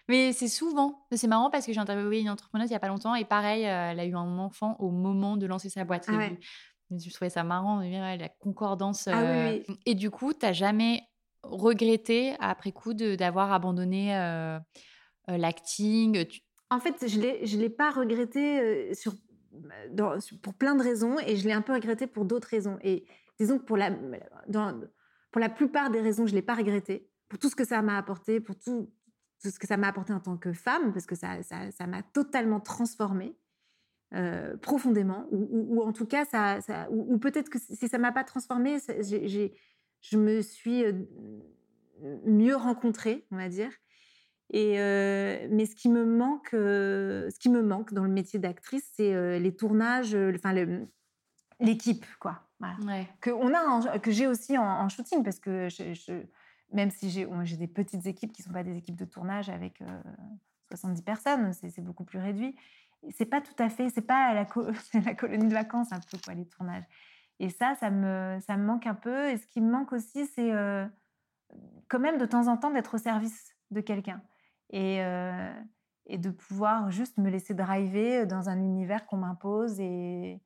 Mais c'est souvent. C'est marrant parce que j'ai interviewé une entrepreneuse il n'y a pas longtemps et pareil, euh, elle a eu un enfant au moment de lancer sa boîte. Ah je trouvais ça marrant, la concordance. Ah euh, et du coup, tu n'as jamais regretté après coup d'avoir abandonné euh, l'acting En fait, je ne l'ai pas regretté sur, pour plein de raisons et je l'ai un peu regretté pour d'autres raisons. Et disons que pour la, pour la plupart des raisons, je ne l'ai pas regretté. Pour tout ce que ça m'a apporté, pour tout, ce que ça m'a apporté en tant que femme, parce que ça, ça, m'a totalement transformée. Euh, profondément, ou, en tout cas, ça, ou, peut-être que si ça m'a pas transformée, je me suis euh, mieux rencontrée, on va dire. Et euh, mais ce qui me manque, ce qui me manque dans le métier d'actrice, c'est les tournages, enfin l'équipe, quoi. Voilà. Que, on a que j'ai aussi en, shooting, parce que je, même si j'ai des petites équipes qui ne sont pas des équipes de tournage avec 70 personnes, c'est beaucoup plus réduit. C'est pas tout à fait, c'est pas la, la colonie de vacances un peu, quoi, les tournages. Et ça, ça me, ça me manque un peu. Et ce qui me manque aussi, c'est quand même de temps en temps d'être au service de quelqu'un. Et, et de pouvoir juste me laisser driver dans un univers qu'on m'impose et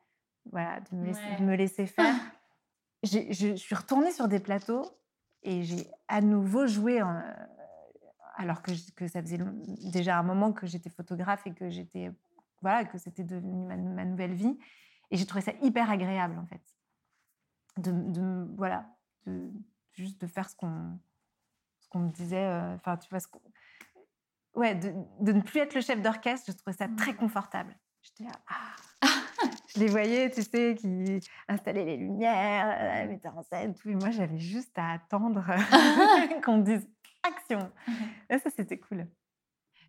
voilà, de me laisser, de me laisser faire. je suis retournée sur des plateaux et j'ai à nouveau joué, alors que, que, ça faisait déjà un moment que j'étais photographe et que j'étais voilà que c'était devenu ma, nouvelle vie. Et j'ai trouvé ça hyper agréable en fait, de, de voilà, de, juste de faire ce qu'on ce qu'on me disait. Euh, enfin, tu vois, ce ouais, de, de, ne plus être le chef d'orchestre, je trouvais ça très confortable. J'étais là, ah. Je les voyais, tu sais, qui installaient les lumières, mettaient en scène, tout. Et moi, j'avais juste à attendre qu'on me dise action. Et ça, c'était cool.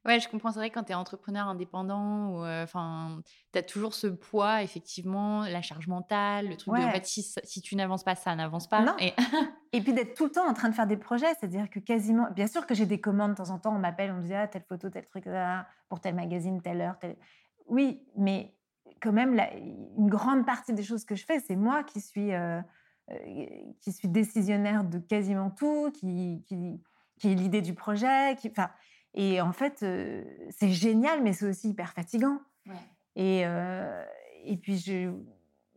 Ouais, je comprends. C'est vrai quand tu es entrepreneur indépendant, ou enfin, tu as toujours ce poids, effectivement, la charge mentale, le truc de en fait, si, si tu n'avances pas, ça n'avance pas. Et... et puis d'être tout le temps en train de faire des projets, c'est-à-dire que quasiment, bien sûr que j'ai des commandes de temps en temps, on m'appelle, on me dit ah, telle photo, tel truc, pour tel magazine, telle heure, telle... Oui, mais quand même, la, une grande partie des choses que je fais, c'est moi qui suis, qui suis décisionnaire de quasiment tout, qui, qui, qui est l'idée du projet, qui, et en fait, c'est génial, mais c'est aussi hyper fatigant. Et, et puis, je,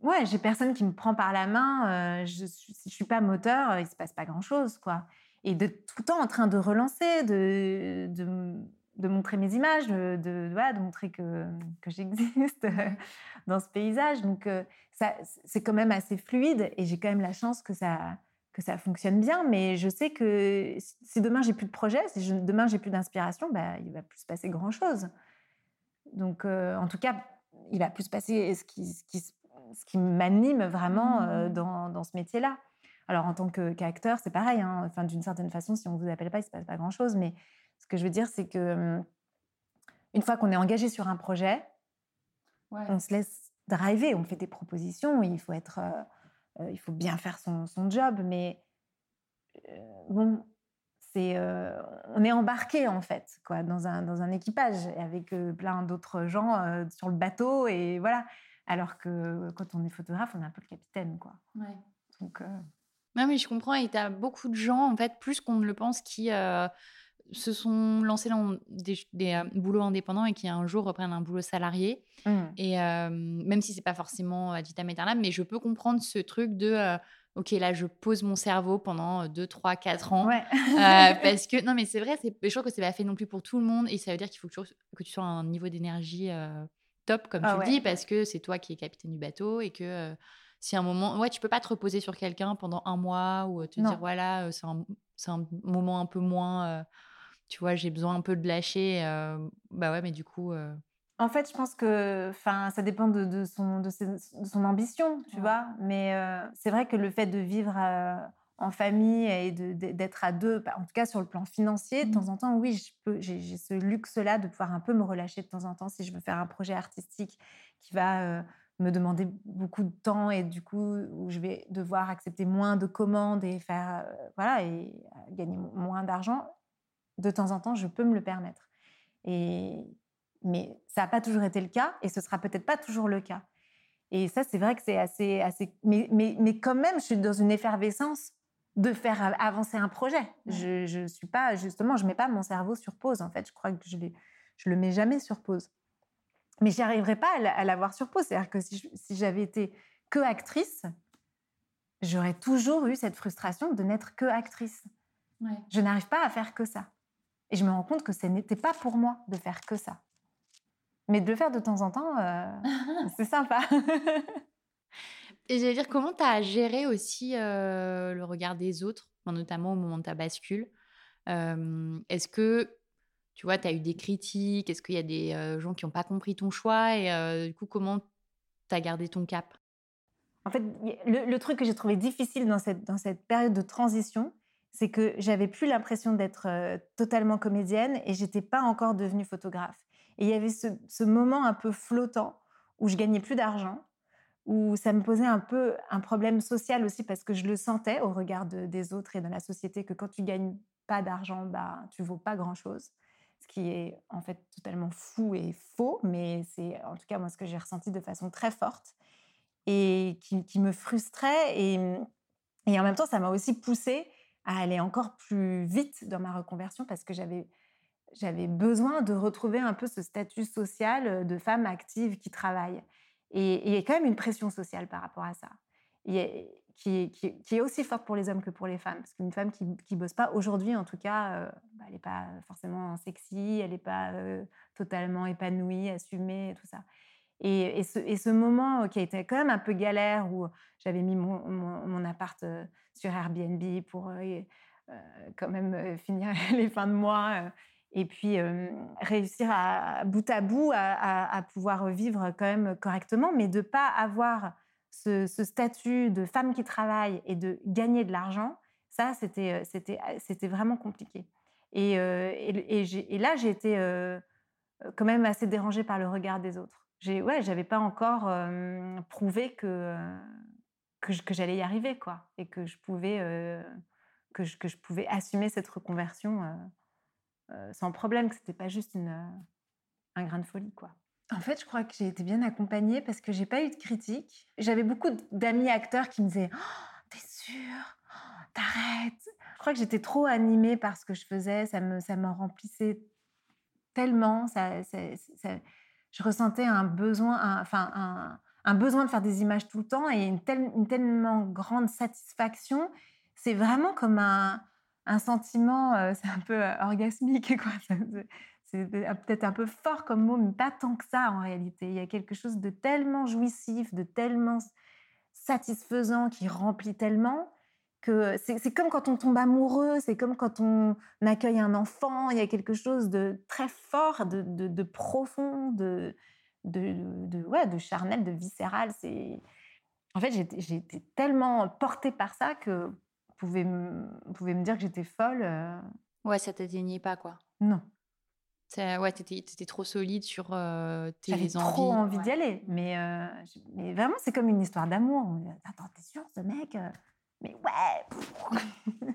ouais, j'ai personne qui me prend par la main. je, si je suis pas moteur, il se passe pas grand-chose, quoi. Et de tout le temps en train de relancer, de, de, de montrer mes images, de, de, de montrer que, que j'existe dans ce paysage. Donc, ça, c'est quand même assez fluide et j'ai quand même la chance que ça que ça fonctionne bien, mais je sais que si demain j'ai plus de projet, si demain j'ai plus d'inspiration, bah, il va plus se passer grand chose. Donc, euh, en tout cas, il va plus se passer ce qui, ce qui, ce qui m'anime vraiment euh, mmh. dans, dans, ce métier-là. Alors, en tant qu'acteur, c'est pareil. Hein. Enfin, d'une certaine façon, si on vous appelle pas, il se passe pas grand chose. Mais ce que je veux dire, c'est que une fois qu'on est engagé sur un projet, on se laisse driver, on fait des propositions. Il faut être euh, il faut bien faire son, job, mais bon, c'est, on est embarqué en fait, quoi, dans un, dans un équipage avec plein d'autres gens sur le bateau et voilà. Alors que quand on est photographe, on est un peu le capitaine, quoi. Ouais. Donc. Non, mais je comprends. Et tu as beaucoup de gens, en fait, plus qu'on ne le pense, qui se sont lancés dans des, des euh, boulots indépendants et qui un jour reprennent un boulot salarié. Mmh. Et euh, même si c'est pas forcément ad vitam aeternam, mais je peux comprendre ce truc de euh, ok là je pose mon cerveau pendant 2, 3, 4 ans. parce que non mais c'est vrai, je trouve que c'est pas fait non plus pour tout le monde et ça veut dire qu'il faut que tu, que tu sois à un niveau d'énergie top comme ah tu le dis parce que c'est toi qui es capitaine du bateau et que si à un moment, ouais, tu peux pas te reposer sur quelqu'un pendant un mois ou te dire voilà, c'est un, c'est un moment un peu moins tu vois, j'ai besoin un peu de lâcher. bah ouais, mais du coup. En fait, je pense que ça dépend de, son, de, son ambition, tu vois. Mais c'est vrai que le fait de vivre en famille et d'être à deux, bah, en tout cas sur le plan financier, de temps mmh. en temps, oui, j'ai ce luxe-là de pouvoir un peu me relâcher de temps en temps si je veux faire un projet artistique qui va me demander beaucoup de temps et du coup où je vais devoir accepter moins de commandes et faire voilà et gagner moins d'argent de temps en temps, je peux me le permettre. Et, mais ça n'a pas toujours été le cas et ce sera peut-être pas toujours le cas. Et ça, c'est vrai que c'est assez, assez. Mais, mais, mais quand même, je suis dans une effervescence de faire avancer un projet. Je ne suis pas, justement, je mets pas mon cerveau sur pause, en fait. Je crois que je ne le mets jamais sur pause. Mais j'y arriverai pas à l'avoir sur pause. C'est-à-dire que si, si j'avais été que actrice, j'aurais toujours eu cette frustration de n'être que actrice. Je n'arrive pas à faire que ça. Et je me rends compte que ce n'était pas pour moi de faire que ça. Mais de le faire de temps en temps, euh, c'est sympa. Et j'allais dire, comment tu as géré aussi euh, le regard des autres, notamment au moment de ta bascule? Euh, Est-ce que, tu vois, tu as eu des critiques? Est-ce qu'il y a des gens qui n'ont pas compris ton choix? Et du coup, comment tu as gardé ton cap? En fait, le, le truc que j'ai trouvé difficile dans cette, dans cette période de transition, c'est que j'avais plus l'impression d'être totalement comédienne et j'étais pas encore devenue photographe. Et il y avait ce, moment un peu flottant où je gagnais plus d'argent, où ça me posait un peu un problème social aussi parce que je le sentais au regard des autres et de la société que quand tu gagnes pas d'argent, bah, tu vaux pas grand-chose. Ce qui est en fait totalement fou et faux, mais c'est en tout cas moi ce que j'ai ressenti de façon très forte et qui, me frustrait. Et, et en même temps, ça m'a aussi poussée à aller encore plus vite dans ma reconversion parce que j'avais j'avais besoin de retrouver un peu ce statut social de femme active qui travaille. Et, il y a quand même une pression sociale par rapport à ça, qui, est aussi forte pour les hommes que pour les femmes. Parce qu'une femme qui ne bosse pas, aujourd'hui en tout cas, bah, elle n'est pas forcément sexy, elle n'est pas totalement épanouie, assumée, tout ça. Et, ce, moment qui a été quand même un peu galère, où j'avais mis mon, appart sur Airbnb pour quand même finir les fins de mois, et puis réussir à bout à bout à, pouvoir vivre quand même correctement, mais de ne pas avoir ce, statut de femme qui travaille et de gagner de l'argent, ça, c'était, c'était vraiment compliqué. Et, et, là, j'ai été quand même assez dérangée par le regard des autres j'ai ouais, j'avais pas encore prouvé que que, j'allais y arriver quoi et que je pouvais que, je, que je pouvais assumer cette reconversion sans problème, que c'était pas juste une, un grain de folie quoi. En fait, je crois que j'ai été bien accompagnée parce que j'ai pas eu de critiques. J'avais beaucoup d'amis acteurs qui me disaient oh, "T'es sûre? T'arrêtes?" Je crois que j'étais trop animée par ce que je faisais, ça me ça me remplissait tellement, ça je ressentais un besoin, un, besoin de faire des images tout le temps et une, tellement grande satisfaction. C'est vraiment comme un, sentiment, euh, c'est un peu euh, orgasmique, quoi. C'est peut-être un peu fort comme mot, mais pas tant que ça en réalité. Il y a quelque chose de tellement jouissif, de tellement satisfaisant qui remplit tellement c'est comme quand on tombe amoureux, c'est comme quand on accueille un enfant, il y a quelque chose de très fort, de, de, profond, de, de, ouais, de charnel, de viscéral. En fait, j'ai été tellement portée par ça que vous pouvez me, pouvez me dire que j'étais folle. Euh. Ouais, ça t'atteignait pas, quoi. Non. Ouais, t'étais étais trop solide sur euh, tes envies. J'avais trop envie d'y aller. Mais, euh, mais vraiment, c'est comme une histoire d'amour. Attends, t'es sûr, ce mec mais ouais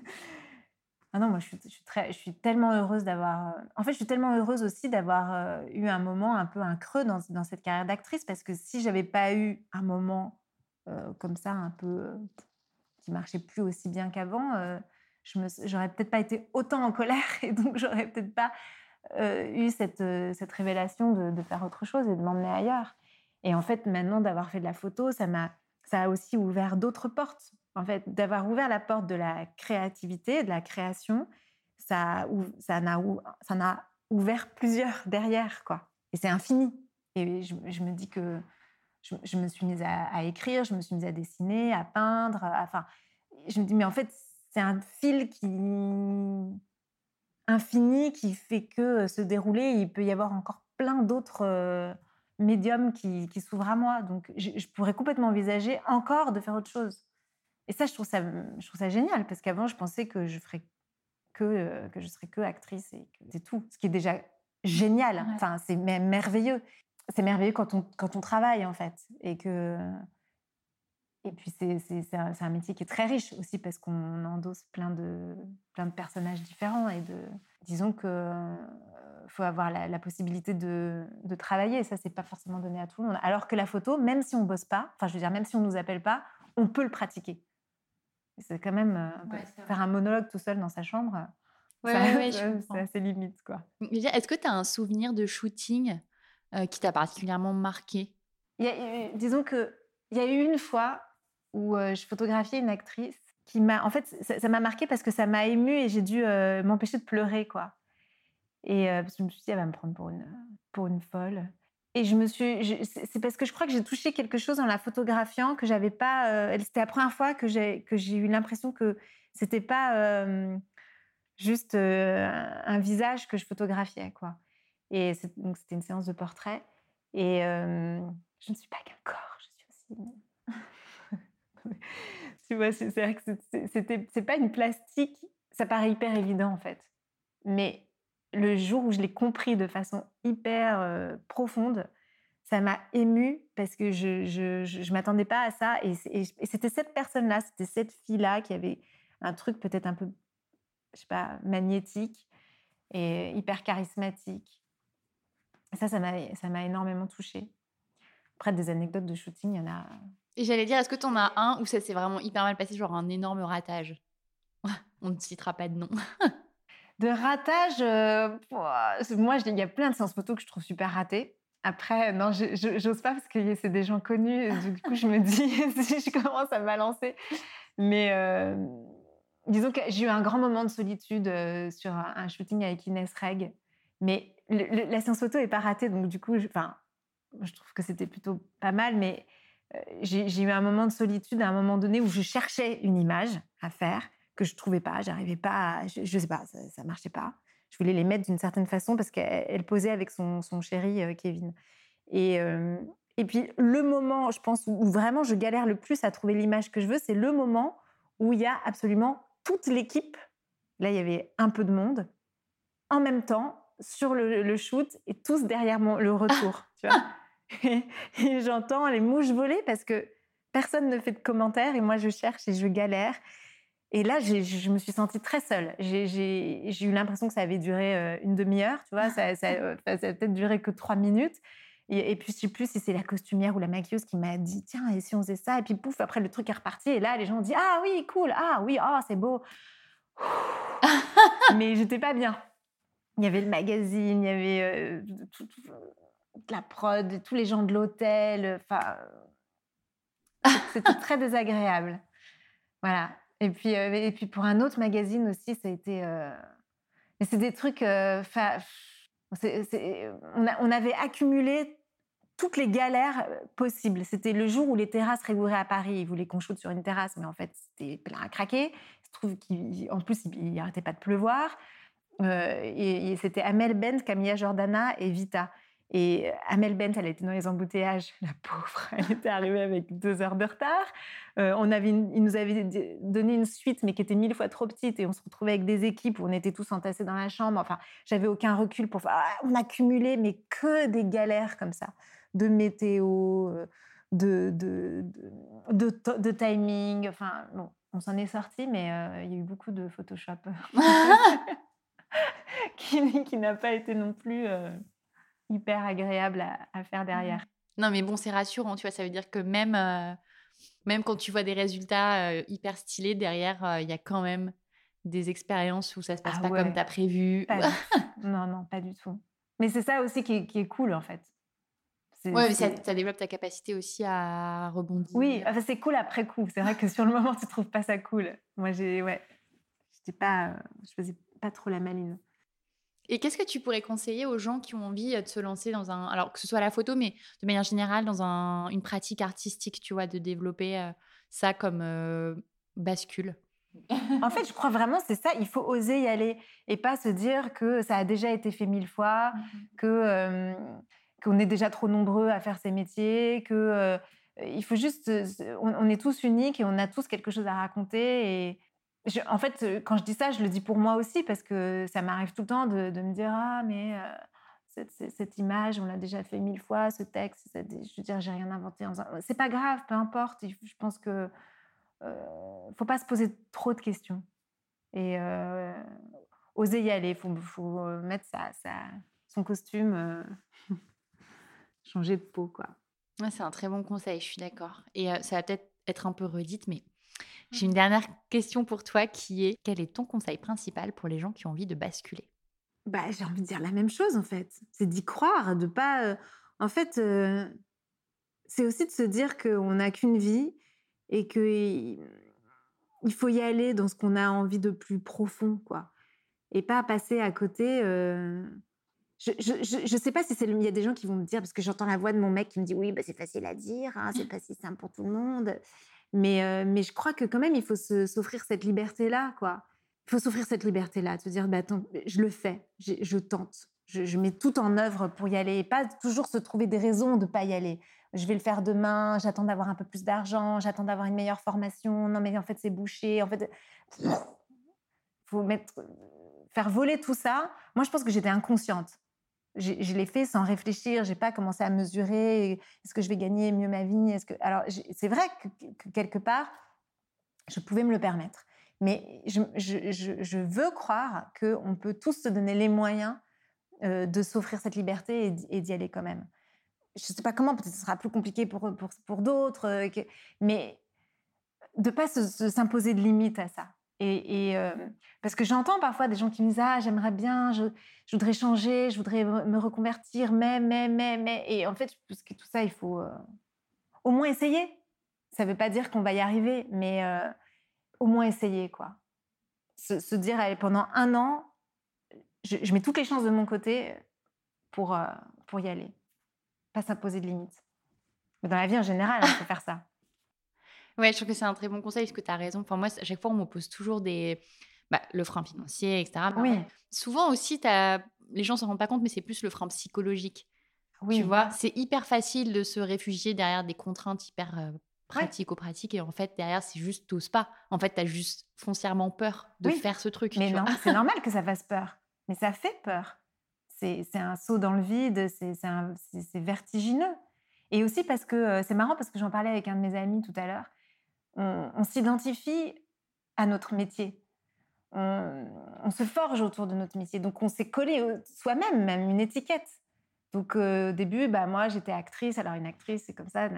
Ah non, moi, je suis, très, je suis tellement heureuse d'avoir. Euh, en fait, je suis tellement heureuse aussi d'avoir euh, eu un moment, un peu un creux dans, cette carrière d'actrice, parce que si j'avais pas eu un moment euh, comme ça, un peu qui marchait plus aussi bien qu'avant, je me, j'aurais peut-être pas été autant en colère et donc j'aurais peut-être pas eu cette, cette révélation de, de, faire autre chose et de m'emmener ailleurs. Et en fait, maintenant d'avoir fait de la photo, ça m'a, ça a aussi ouvert d'autres portes en fait, d'avoir ouvert la porte de la créativité, de la création, ça, ça n'a ça n'a ouvert plusieurs derrière, quoi. Et c'est infini. Et je, me dis que je, me suis mise à, écrire, je me suis mise à dessiner, à peindre. enfin, je me dis, mais en fait, c'est un fil qui infini qui fait que se dérouler, il peut y avoir encore plein d'autres euh, médiums qui s'ouvrent à moi. Donc, je pourrais complètement envisager encore de faire autre chose. Et ça, je trouve ça, je trouve ça génial parce qu'avant, je pensais que je ferais que, euh, que je serais que actrice et que c'est tout. Ce qui est déjà génial. Enfin, c'est merveilleux. C'est merveilleux quand on, quand on travaille, en fait. Et que. Et puis, c'est un, un, métier qui est très riche aussi parce qu'on endosse plein de, plein de personnages différents. Et de, disons que euh, faut avoir la, possibilité de, de, travailler. Et ça, c'est pas forcément donné à tout le monde. Alors que la photo, même si on bosse pas, enfin, je veux dire, même si on nous appelle pas, on peut le pratiquer. C'est quand même euh, faire un monologue tout seul dans sa chambre. Ouais, c'est assez limite, quoi. Est-ce que tu as un souvenir de shooting euh, qui t'a particulièrement marqué? Disons que il y a eu une fois où euh, je photographiais une actrice qui m'a, en fait, ça m'a marqué parce que ça m'a émue et j'ai dû m'empêcher de pleurer, quoi. Et je me suis dit, elle va me prendre pour une, pour une folle. Et je me suis, c'est parce que je crois que j'ai touché quelque chose en la photographiant que j'avais pas. Euh, c'était la première fois que j'ai que j'ai eu l'impression que c'était pas euh, juste euh, un visage que je photographiais quoi. Et donc c'était une séance de portrait. Et je ne suis pas qu'un corps, je suis aussi. tu vois, c'est vrai que c'était c'est pas une plastique. Ça paraît hyper évident en fait, mais le jour où je l'ai compris de façon hyper profonde, ça m'a émue parce que je je, je, m'attendais pas à ça. Et, c'était cette personne-là, c'était cette fille-là qui avait un truc peut-être un peu, je sais pas, magnétique et hyper charismatique. Ça, ça m'a énormément touchée. Après, des anecdotes de shooting, il y en a. Et j'allais dire, est-ce que tu en as un où ça s'est vraiment hyper mal passé, genre un énorme ratage? On ne citera pas de nom. de ratage, euh, moi, il y a plein de séances photos que je trouve super ratées. Après, non, j'ose pas parce que c'est des gens connus. Du coup, je me dis, si je commence à me balancer. Mais euh, disons que j'ai eu un grand moment de solitude euh, sur un, shooting avec Inès Reg. Mais la séance photo n'est pas ratée. Donc, du coup, je, trouve que c'était plutôt pas mal. Mais j'ai eu un moment de solitude à un moment donné où je cherchais une image à faire que je trouvais pas. J'arrivais pas. je, ne sais pas, ça, ça marchait pas je voulais les mettre d'une certaine façon parce qu'elle posait avec son, son chéri euh, Kevin. Et, euh, et puis le moment, je pense, où vraiment je galère le plus à trouver l'image que je veux, c'est le moment où il y a absolument toute l'équipe. Là, il y avait un peu de monde en même temps sur le, shoot et tous derrière mon, le retour. tu vois et j'entends les mouches voler parce que personne ne fait de commentaires et moi je cherche et je galère. Et là, je me suis sentie très seule. J'ai eu l'impression que ça avait duré euh, une demi-heure, tu vois, ça, ça, euh, ça, a peut-être duré que trois minutes. Et, puis, je sais plus si c'est la costumière ou la maquilleuse qui m'a dit, tiens, et si on faisait ça? Et puis, pouf, après, le truc est reparti. Et là, les gens ont dit, ah oui, cool, ah oui, oh, c'est beau. Mais j'étais pas bien. Il y avait le magazine, il y avait euh, la prod, tous les gens de l'hôtel. Enfin, c'était très désagréable. Voilà. Et puis, et puis pour un autre magazine aussi, ça a été. C'est des trucs. Euh, on, avait accumulé toutes les galères possibles. C'était le jour où les terrasses réouvraient à Paris. Ils voulaient qu'on shoote sur une terrasse, mais en fait, c'était plein à craquer. Il se trouve qu'en plus, il n'arrêtait pas de pleuvoir. et, et c'était Amel Bent, Camilla Jordana et Vita. Et Amel Bent, elle était dans les embouteillages, la pauvre, elle était arrivée avec deux heures de retard. Euh, on avait, il nous avait donné une suite, mais qui était mille fois trop petite, et on se retrouvait avec des équipes où on était tous entassés dans la chambre. Enfin, j'avais aucun recul pour. Ah, on accumulait, mais que des galères comme ça, de météo, euh, de de, de, de, timing. Enfin, bon, on s'en est sorti, mais euh, il y a eu beaucoup de Photoshop qui, qui n'a pas été non plus hyper agréable à, faire derrière. Non, mais bon, c'est rassurant, tu vois. Ça veut dire que même, euh, même quand tu vois des résultats euh, hyper stylés, derrière, euh, il y a quand même des expériences où ça se passe ah pas comme tu as prévu. non, non, pas du tout. Mais c'est ça aussi qui est, cool, en fait. Oui, ça, ça, développe ta capacité aussi à rebondir. Oui, enfin, c'est cool après coup. C'est vrai que sur le moment, tu trouves pas ça cool. Moi, j'ai, ouais, j'étais pas, je faisais pas trop la maline. Et qu'est-ce que tu pourrais conseiller aux gens qui ont envie de se lancer dans un, alors que ce soit la photo, mais de manière générale dans un, une pratique artistique, tu vois, de développer ça comme bascule? En fait, je crois vraiment c'est ça. Il faut oser y aller et pas se dire que ça a déjà été fait mille fois, mmh que qu'on est déjà trop nombreux à faire ces métiers, que il faut juste. On, on, est tous uniques et on a tous quelque chose à raconter et, en fait, euh, quand je dis ça, je le dis pour moi aussi parce que ça m'arrive tout le temps de, me dire Ah, mais euh, cette, image, on l'a déjà fait mille fois, ce texte, je veux dire, j'ai rien inventé. C'est pas grave, peu importe. Je pense que euh, faut pas se poser trop de questions et oser y aller. Faut, faut, mettre son costume, changer de peau, quoi. c'est un très bon conseil, je suis d'accord. Et ça va peut-être être un peu redite, mais j'ai une dernière question pour toi qui est quel est ton conseil principal pour les gens qui ont envie de basculer? Bah, J'ai envie de dire la même chose en fait. C'est d'y croire, de pas. Euh, en fait, euh, c'est aussi de se dire qu'on n'a qu'une vie et qu'il il faut y aller dans ce qu'on a envie de plus profond, quoi. Et pas passer à côté. Euh, je, je, sais pas si c'est il y a des gens qui vont me dire parce que j'entends la voix de mon mec qui me dit oui bah c'est facile à dire hein, c'est pas si simple pour tout le monde mais, mais je crois que quand même, il faut s'offrir cette liberté-là, quoi. Il faut s'offrir cette liberté-là, de se dire, bah, attends, je le fais, je, tente, je, mets tout en œuvre pour y aller, et pas toujours se trouver des raisons de pas y aller. Je vais le faire demain, j'attends d'avoir un peu plus d'argent, j'attends d'avoir une meilleure formation, non mais en fait c'est bouché, en fait, faut mettre, faire voler tout ça. Moi je pense que j'étais inconsciente je l'ai fait sans réfléchir. J'ai pas commencé à mesurer. Est-ce que je vais gagner mieux ma vie que alors c'est vrai que, quelque part, je pouvais me le permettre. Mais je, veux croire qu'on peut tous se donner les moyens euh, de s'offrir cette liberté et d'y aller quand même. Je sais pas comment, peut-être ce sera plus compliqué pour, pour, pour d'autres, euh, mais de pas s'imposer de limites à ça. Et, euh, parce que j'entends parfois des gens qui me disent ah j'aimerais bien, je, voudrais changer, je voudrais me reconvertir, mais mais mais mais et en fait parce que tout ça il faut au moins essayer. Ça ne veut pas dire qu'on va y arriver, mais au moins essayer, quoi. Se, dire, allez, pendant un an, je, mets toutes les chances de mon côté pour, euh, pour y aller. Pas s'imposer de limites. Mais dans la vie en général, il faut faire ça. Ouais, je trouve que c'est un très bon conseil parce que tu as raison. Enfin, moi, à chaque fois, on m'oppose toujours des. Bah, le frein financier, etc. oui. Souvent aussi, as... les gens ne s'en rendent pas compte, mais c'est plus le frein psychologique. Oui. Tu vois, c'est hyper facile de se réfugier derrière des contraintes hyper euh, pratico-pratique et en fait derrière c'est juste t'oses pas. En fait tu as juste foncièrement peur de faire ce truc. Mais non, c'est normal que ça fasse peur. Mais ça fait peur. C'est un saut dans le vide, c'est vertigineux. Et aussi parce que euh, c'est marrant parce que j'en parlais avec un de mes amis tout à l'heure. On, s'identifie à notre métier. On, se forge autour de notre métier. Donc on s'est collé soi-même même une étiquette. Donc euh, au début, bah, moi j'étais actrice, alors une actrice c'est comme ça.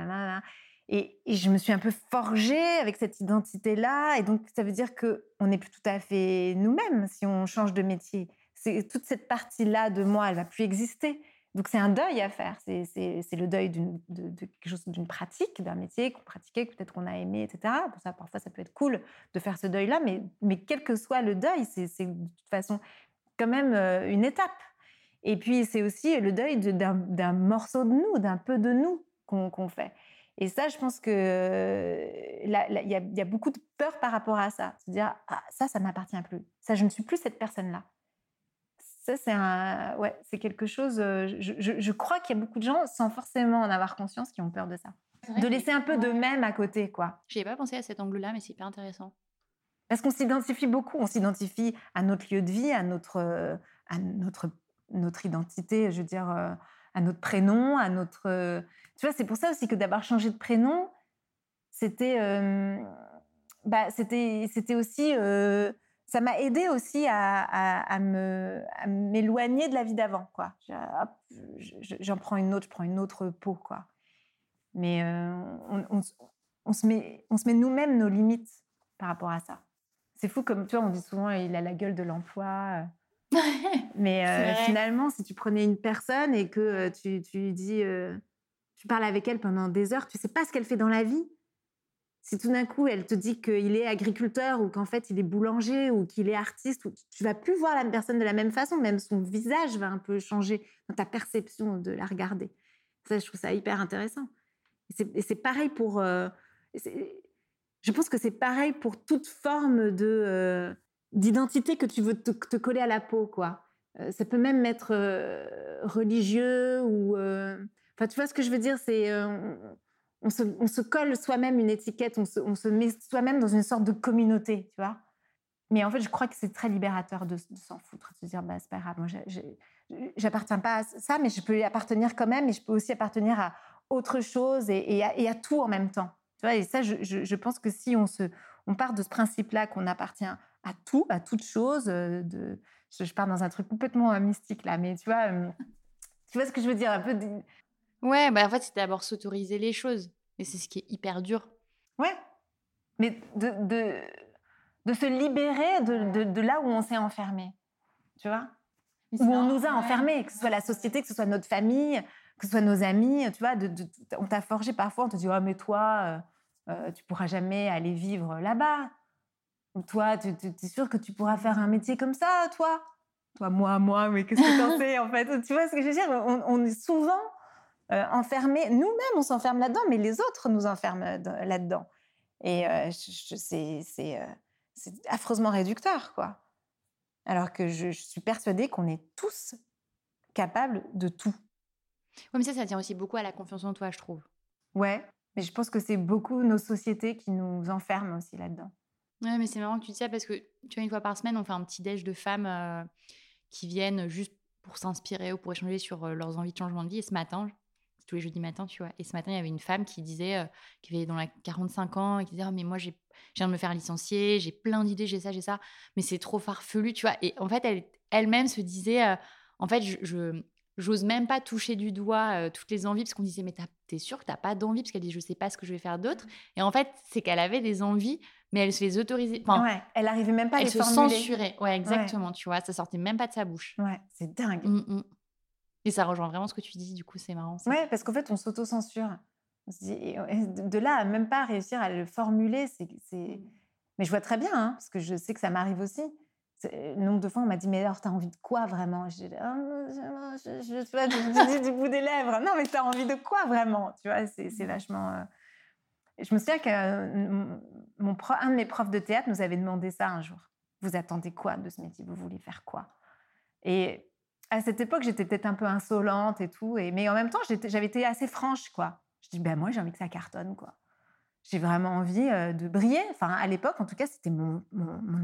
Et, je me suis un peu forgée avec cette identité-là. Et donc, ça veut dire qu'on n'est plus tout à fait nous-mêmes si on change de métier. Toute cette partie-là de moi, elle va plus exister. Donc, c'est un deuil à faire. C'est le deuil chose, d'une pratique, d'un métier qu'on pratiquait, peut-être qu'on a aimé, etc. Ça, parfois, ça peut être cool de faire ce deuil-là. Mais, quel que soit le deuil, c'est de toute façon quand même euh, une étape. Et puis, c'est aussi le deuil d'un morceau de nous, d'un peu de nous qu'on fait. Et ça, je pense que il y, a beaucoup de peur par rapport à ça. Se dire, ah, ça, ça m'appartient plus. Ça, je ne suis plus cette personne-là. Ça, c'est un, ouais, c'est quelque chose. Je, crois qu'il y a beaucoup de gens, sans forcément en avoir conscience, qui ont peur de ça. De laisser un peu de même à côté, quoi. J'ai pas pensé à cet angle-là, mais c'est hyper intéressant. Parce qu'on s'identifie beaucoup. On s'identifie à notre lieu de vie, à notre, à notre, notre identité, je veux dire, à notre prénom, à notre tu vois, c'est pour ça aussi que d'avoir changé de prénom, c'était, bah, c'était, c'était aussi, ça m'a aidé aussi à, à, me, m'éloigner de la vie d'avant, quoi. J'en prends une autre, je prends une autre peau, quoi. Mais on, on, se met, on se met nous-mêmes nos limites par rapport à ça. C'est fou, comme tu vois, on dit souvent, il a la gueule de l'emploi. Mais finalement, si tu prenais une personne et que tu, tu lui dis tu parles avec elle pendant des heures, tu sais pas ce qu'elle fait dans la vie. Si tout d'un coup, elle te dit qu'il est agriculteur ou qu'en fait, il est boulanger ou qu'il est artiste, tu vas plus voir la personne de la même façon, même son visage va un peu changer dans ta perception de la regarder. Ça, je trouve ça hyper intéressant. Et c'est pareil pour... Euh, je pense que c'est pareil pour toute forme de euh, d'identité que tu veux te, coller à la peau, quoi. Euh, ça peut même être religieux ou Enfin, tu vois ce que je veux dire C'est euh, on, se, colle soi-même une étiquette, on se, met soi-même dans une sorte de communauté, tu vois. Mais en fait, je crois que c'est très libérateur de, s'en foutre, de se dire, bah, c'est pas grave, moi, j'appartiens pas à ça, mais je peux y appartenir quand même, et je peux aussi appartenir à autre chose et, à, tout en même temps. Tu vois, et ça, je, pense que si on, se, on part de ce principe-là, qu'on appartient à tout, à toute chose, euh, de, je, pars dans un truc complètement euh, mystique là, mais tu vois, tu vois ce que je veux dire, un peu Ouais, bah en fait, c'est d'abord s'autoriser les choses. Et c'est ce qui est hyper dur. Ouais. Mais de, de, de se libérer de, de, là où on s'est enfermé. Tu vois? Où on nous a enfermés, que ce soit la société, que ce soit notre famille, que ce soit nos amis. Tu vois, on t'a forgé parfois, on te dit Oh, mais toi, euh, euh, tu pourras jamais aller vivre là-bas. Toi, tu, es sûr que tu pourras faire un métier comme ça, toi? Toi, moi, moi, mais qu'est-ce que t'en sais en fait? Tu vois ce que je veux dire? On, on est souvent enfermés. Nous-mêmes, on s'enferme là-dedans, mais les autres nous enferment là-dedans. Et euh, c'est euh, affreusement réducteur, quoi. Alors que je, suis persuadée qu'on est tous capables de tout. Oui, mais ça, ça tient aussi beaucoup à la confiance en toi, je trouve. Ouais, mais je pense que c'est beaucoup nos sociétés qui nous enferment aussi là-dedans. Ouais, mais c'est marrant que tu dis ça parce que, tu vois, une fois par semaine, on fait un petit déj de femmes qui viennent juste pour s'inspirer ou pour échanger sur euh, leurs envies de changement de vie. Et ce matin, tous les jeudis matin, tu vois. Et ce matin, il y avait une femme qui disait, euh, qui avait dans la 45 ans, et qui disait, oh, mais moi, j'ai, je viens de me faire licencier, j'ai plein d'idées, j'ai ça, j'ai ça, mais c'est trop farfelu, tu vois. Et en fait, elle, elle-même se disait, euh, en fait, je, je- j'ose même pas toucher du doigt euh, toutes les envies, parce qu'on disait, mais t'as- t'es sûr que t'as pas d'envie, parce qu'elle dit, je sais pas ce que je vais faire d'autre. Et en fait, c'est qu'elle avait des envies, mais elle se les autorisait. Enfin, Ouais, elle arrivait même pas à elle les se formuler. censurait. Ouais, exactement, tu vois, ça sortait même pas de sa bouche. Ouais, c'est dingue. Mm, mm. Et ça rejoint vraiment ce que tu dis, du coup, c'est marrant. ça. Ouais, parce qu'en fait, on s'auto-censure. De là à même pas réussir à le formuler, c'est. c'est- Mais je vois très bien, hein, parce que je sais que ça m'arrive aussi. Le nombre de fois, on m'a dit, mais alors, t'as envie de quoi vraiment? Je dis, Ah, je, non, je, je, tu vois, je- je dis du bout des lèvres. Non, mais t'as envie de quoi vraiment? Tu vois, c'est c'est vachement. euh, Je me souviens qu'un mon pro- un de mes profs de théâtre nous avait demandé ça un jour. Vous attendez quoi de ce métier? Vous voulez faire quoi? Et à cette époque, j'étais peut-être un peu insolente et tout, mais en même temps, j'avais été assez franche, quoi. Je dis, ben moi, j'ai envie que ça cartonne, quoi. J'ai vraiment envie euh, de briller. Enfin, à l'époque, en tout cas, c'était mon,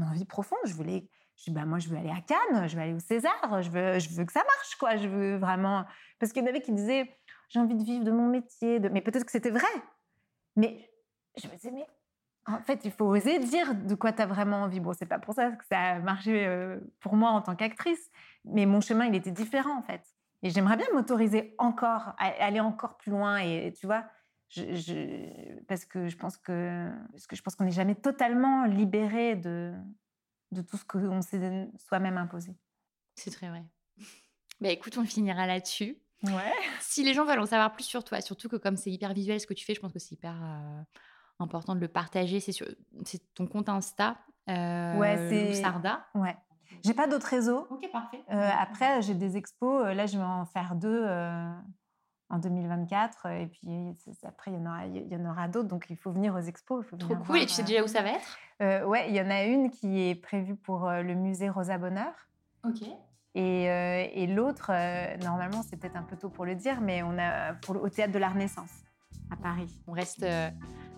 envie profonde. Je voulais, je dis, ben moi, je veux aller à Cannes, je veux aller au César, je veux, je veux que ça marche, quoi. Je veux vraiment. Parce qu'il y en avait qui disaient, j'ai envie de vivre de mon métier, mais peut-être que c'était vrai. Mais je me disais, mais en fait, il faut oser dire de quoi tu as vraiment envie. Bon, c'est pas pour ça que ça a marché euh, pour moi en tant qu'actrice, mais mon chemin, il était différent, en fait. Et j'aimerais bien m'autoriser encore, à aller encore plus loin. Et tu vois, je, je- parce que je pense que, parce que je pense qu'on n'est jamais totalement libéré de, de tout ce qu'on s'est soi-même imposé. C'est très vrai. Bah écoute, on finira là-dessus. Ouais. Si les gens veulent en savoir plus sur toi, surtout que comme c'est hyper visuel ce que tu fais, je pense que c'est hyper euh, important de le partager. C'est sur c'est ton compte Insta, euh, Ouais, Sarda. Ouais. J'ai pas d'autres réseaux. Ok, parfait. Euh, après, j'ai des expos. Euh, Là, je vais en faire deux euh, en 2024. Et puis après, il y en aura, il y en aura d'autres. Donc, il faut venir aux expos. il faut Trop cool. Et voir, tu sais euh, déjà où ça va être? Euh, Ouais, il y en a une qui est prévue pour euh, le musée Rosa Bonheur. Ok. Et, euh, et l'autre, euh, normalement, c'est peut-être un peu tôt pour le dire, mais on a pour au théâtre de la Renaissance à Paris. On reste euh,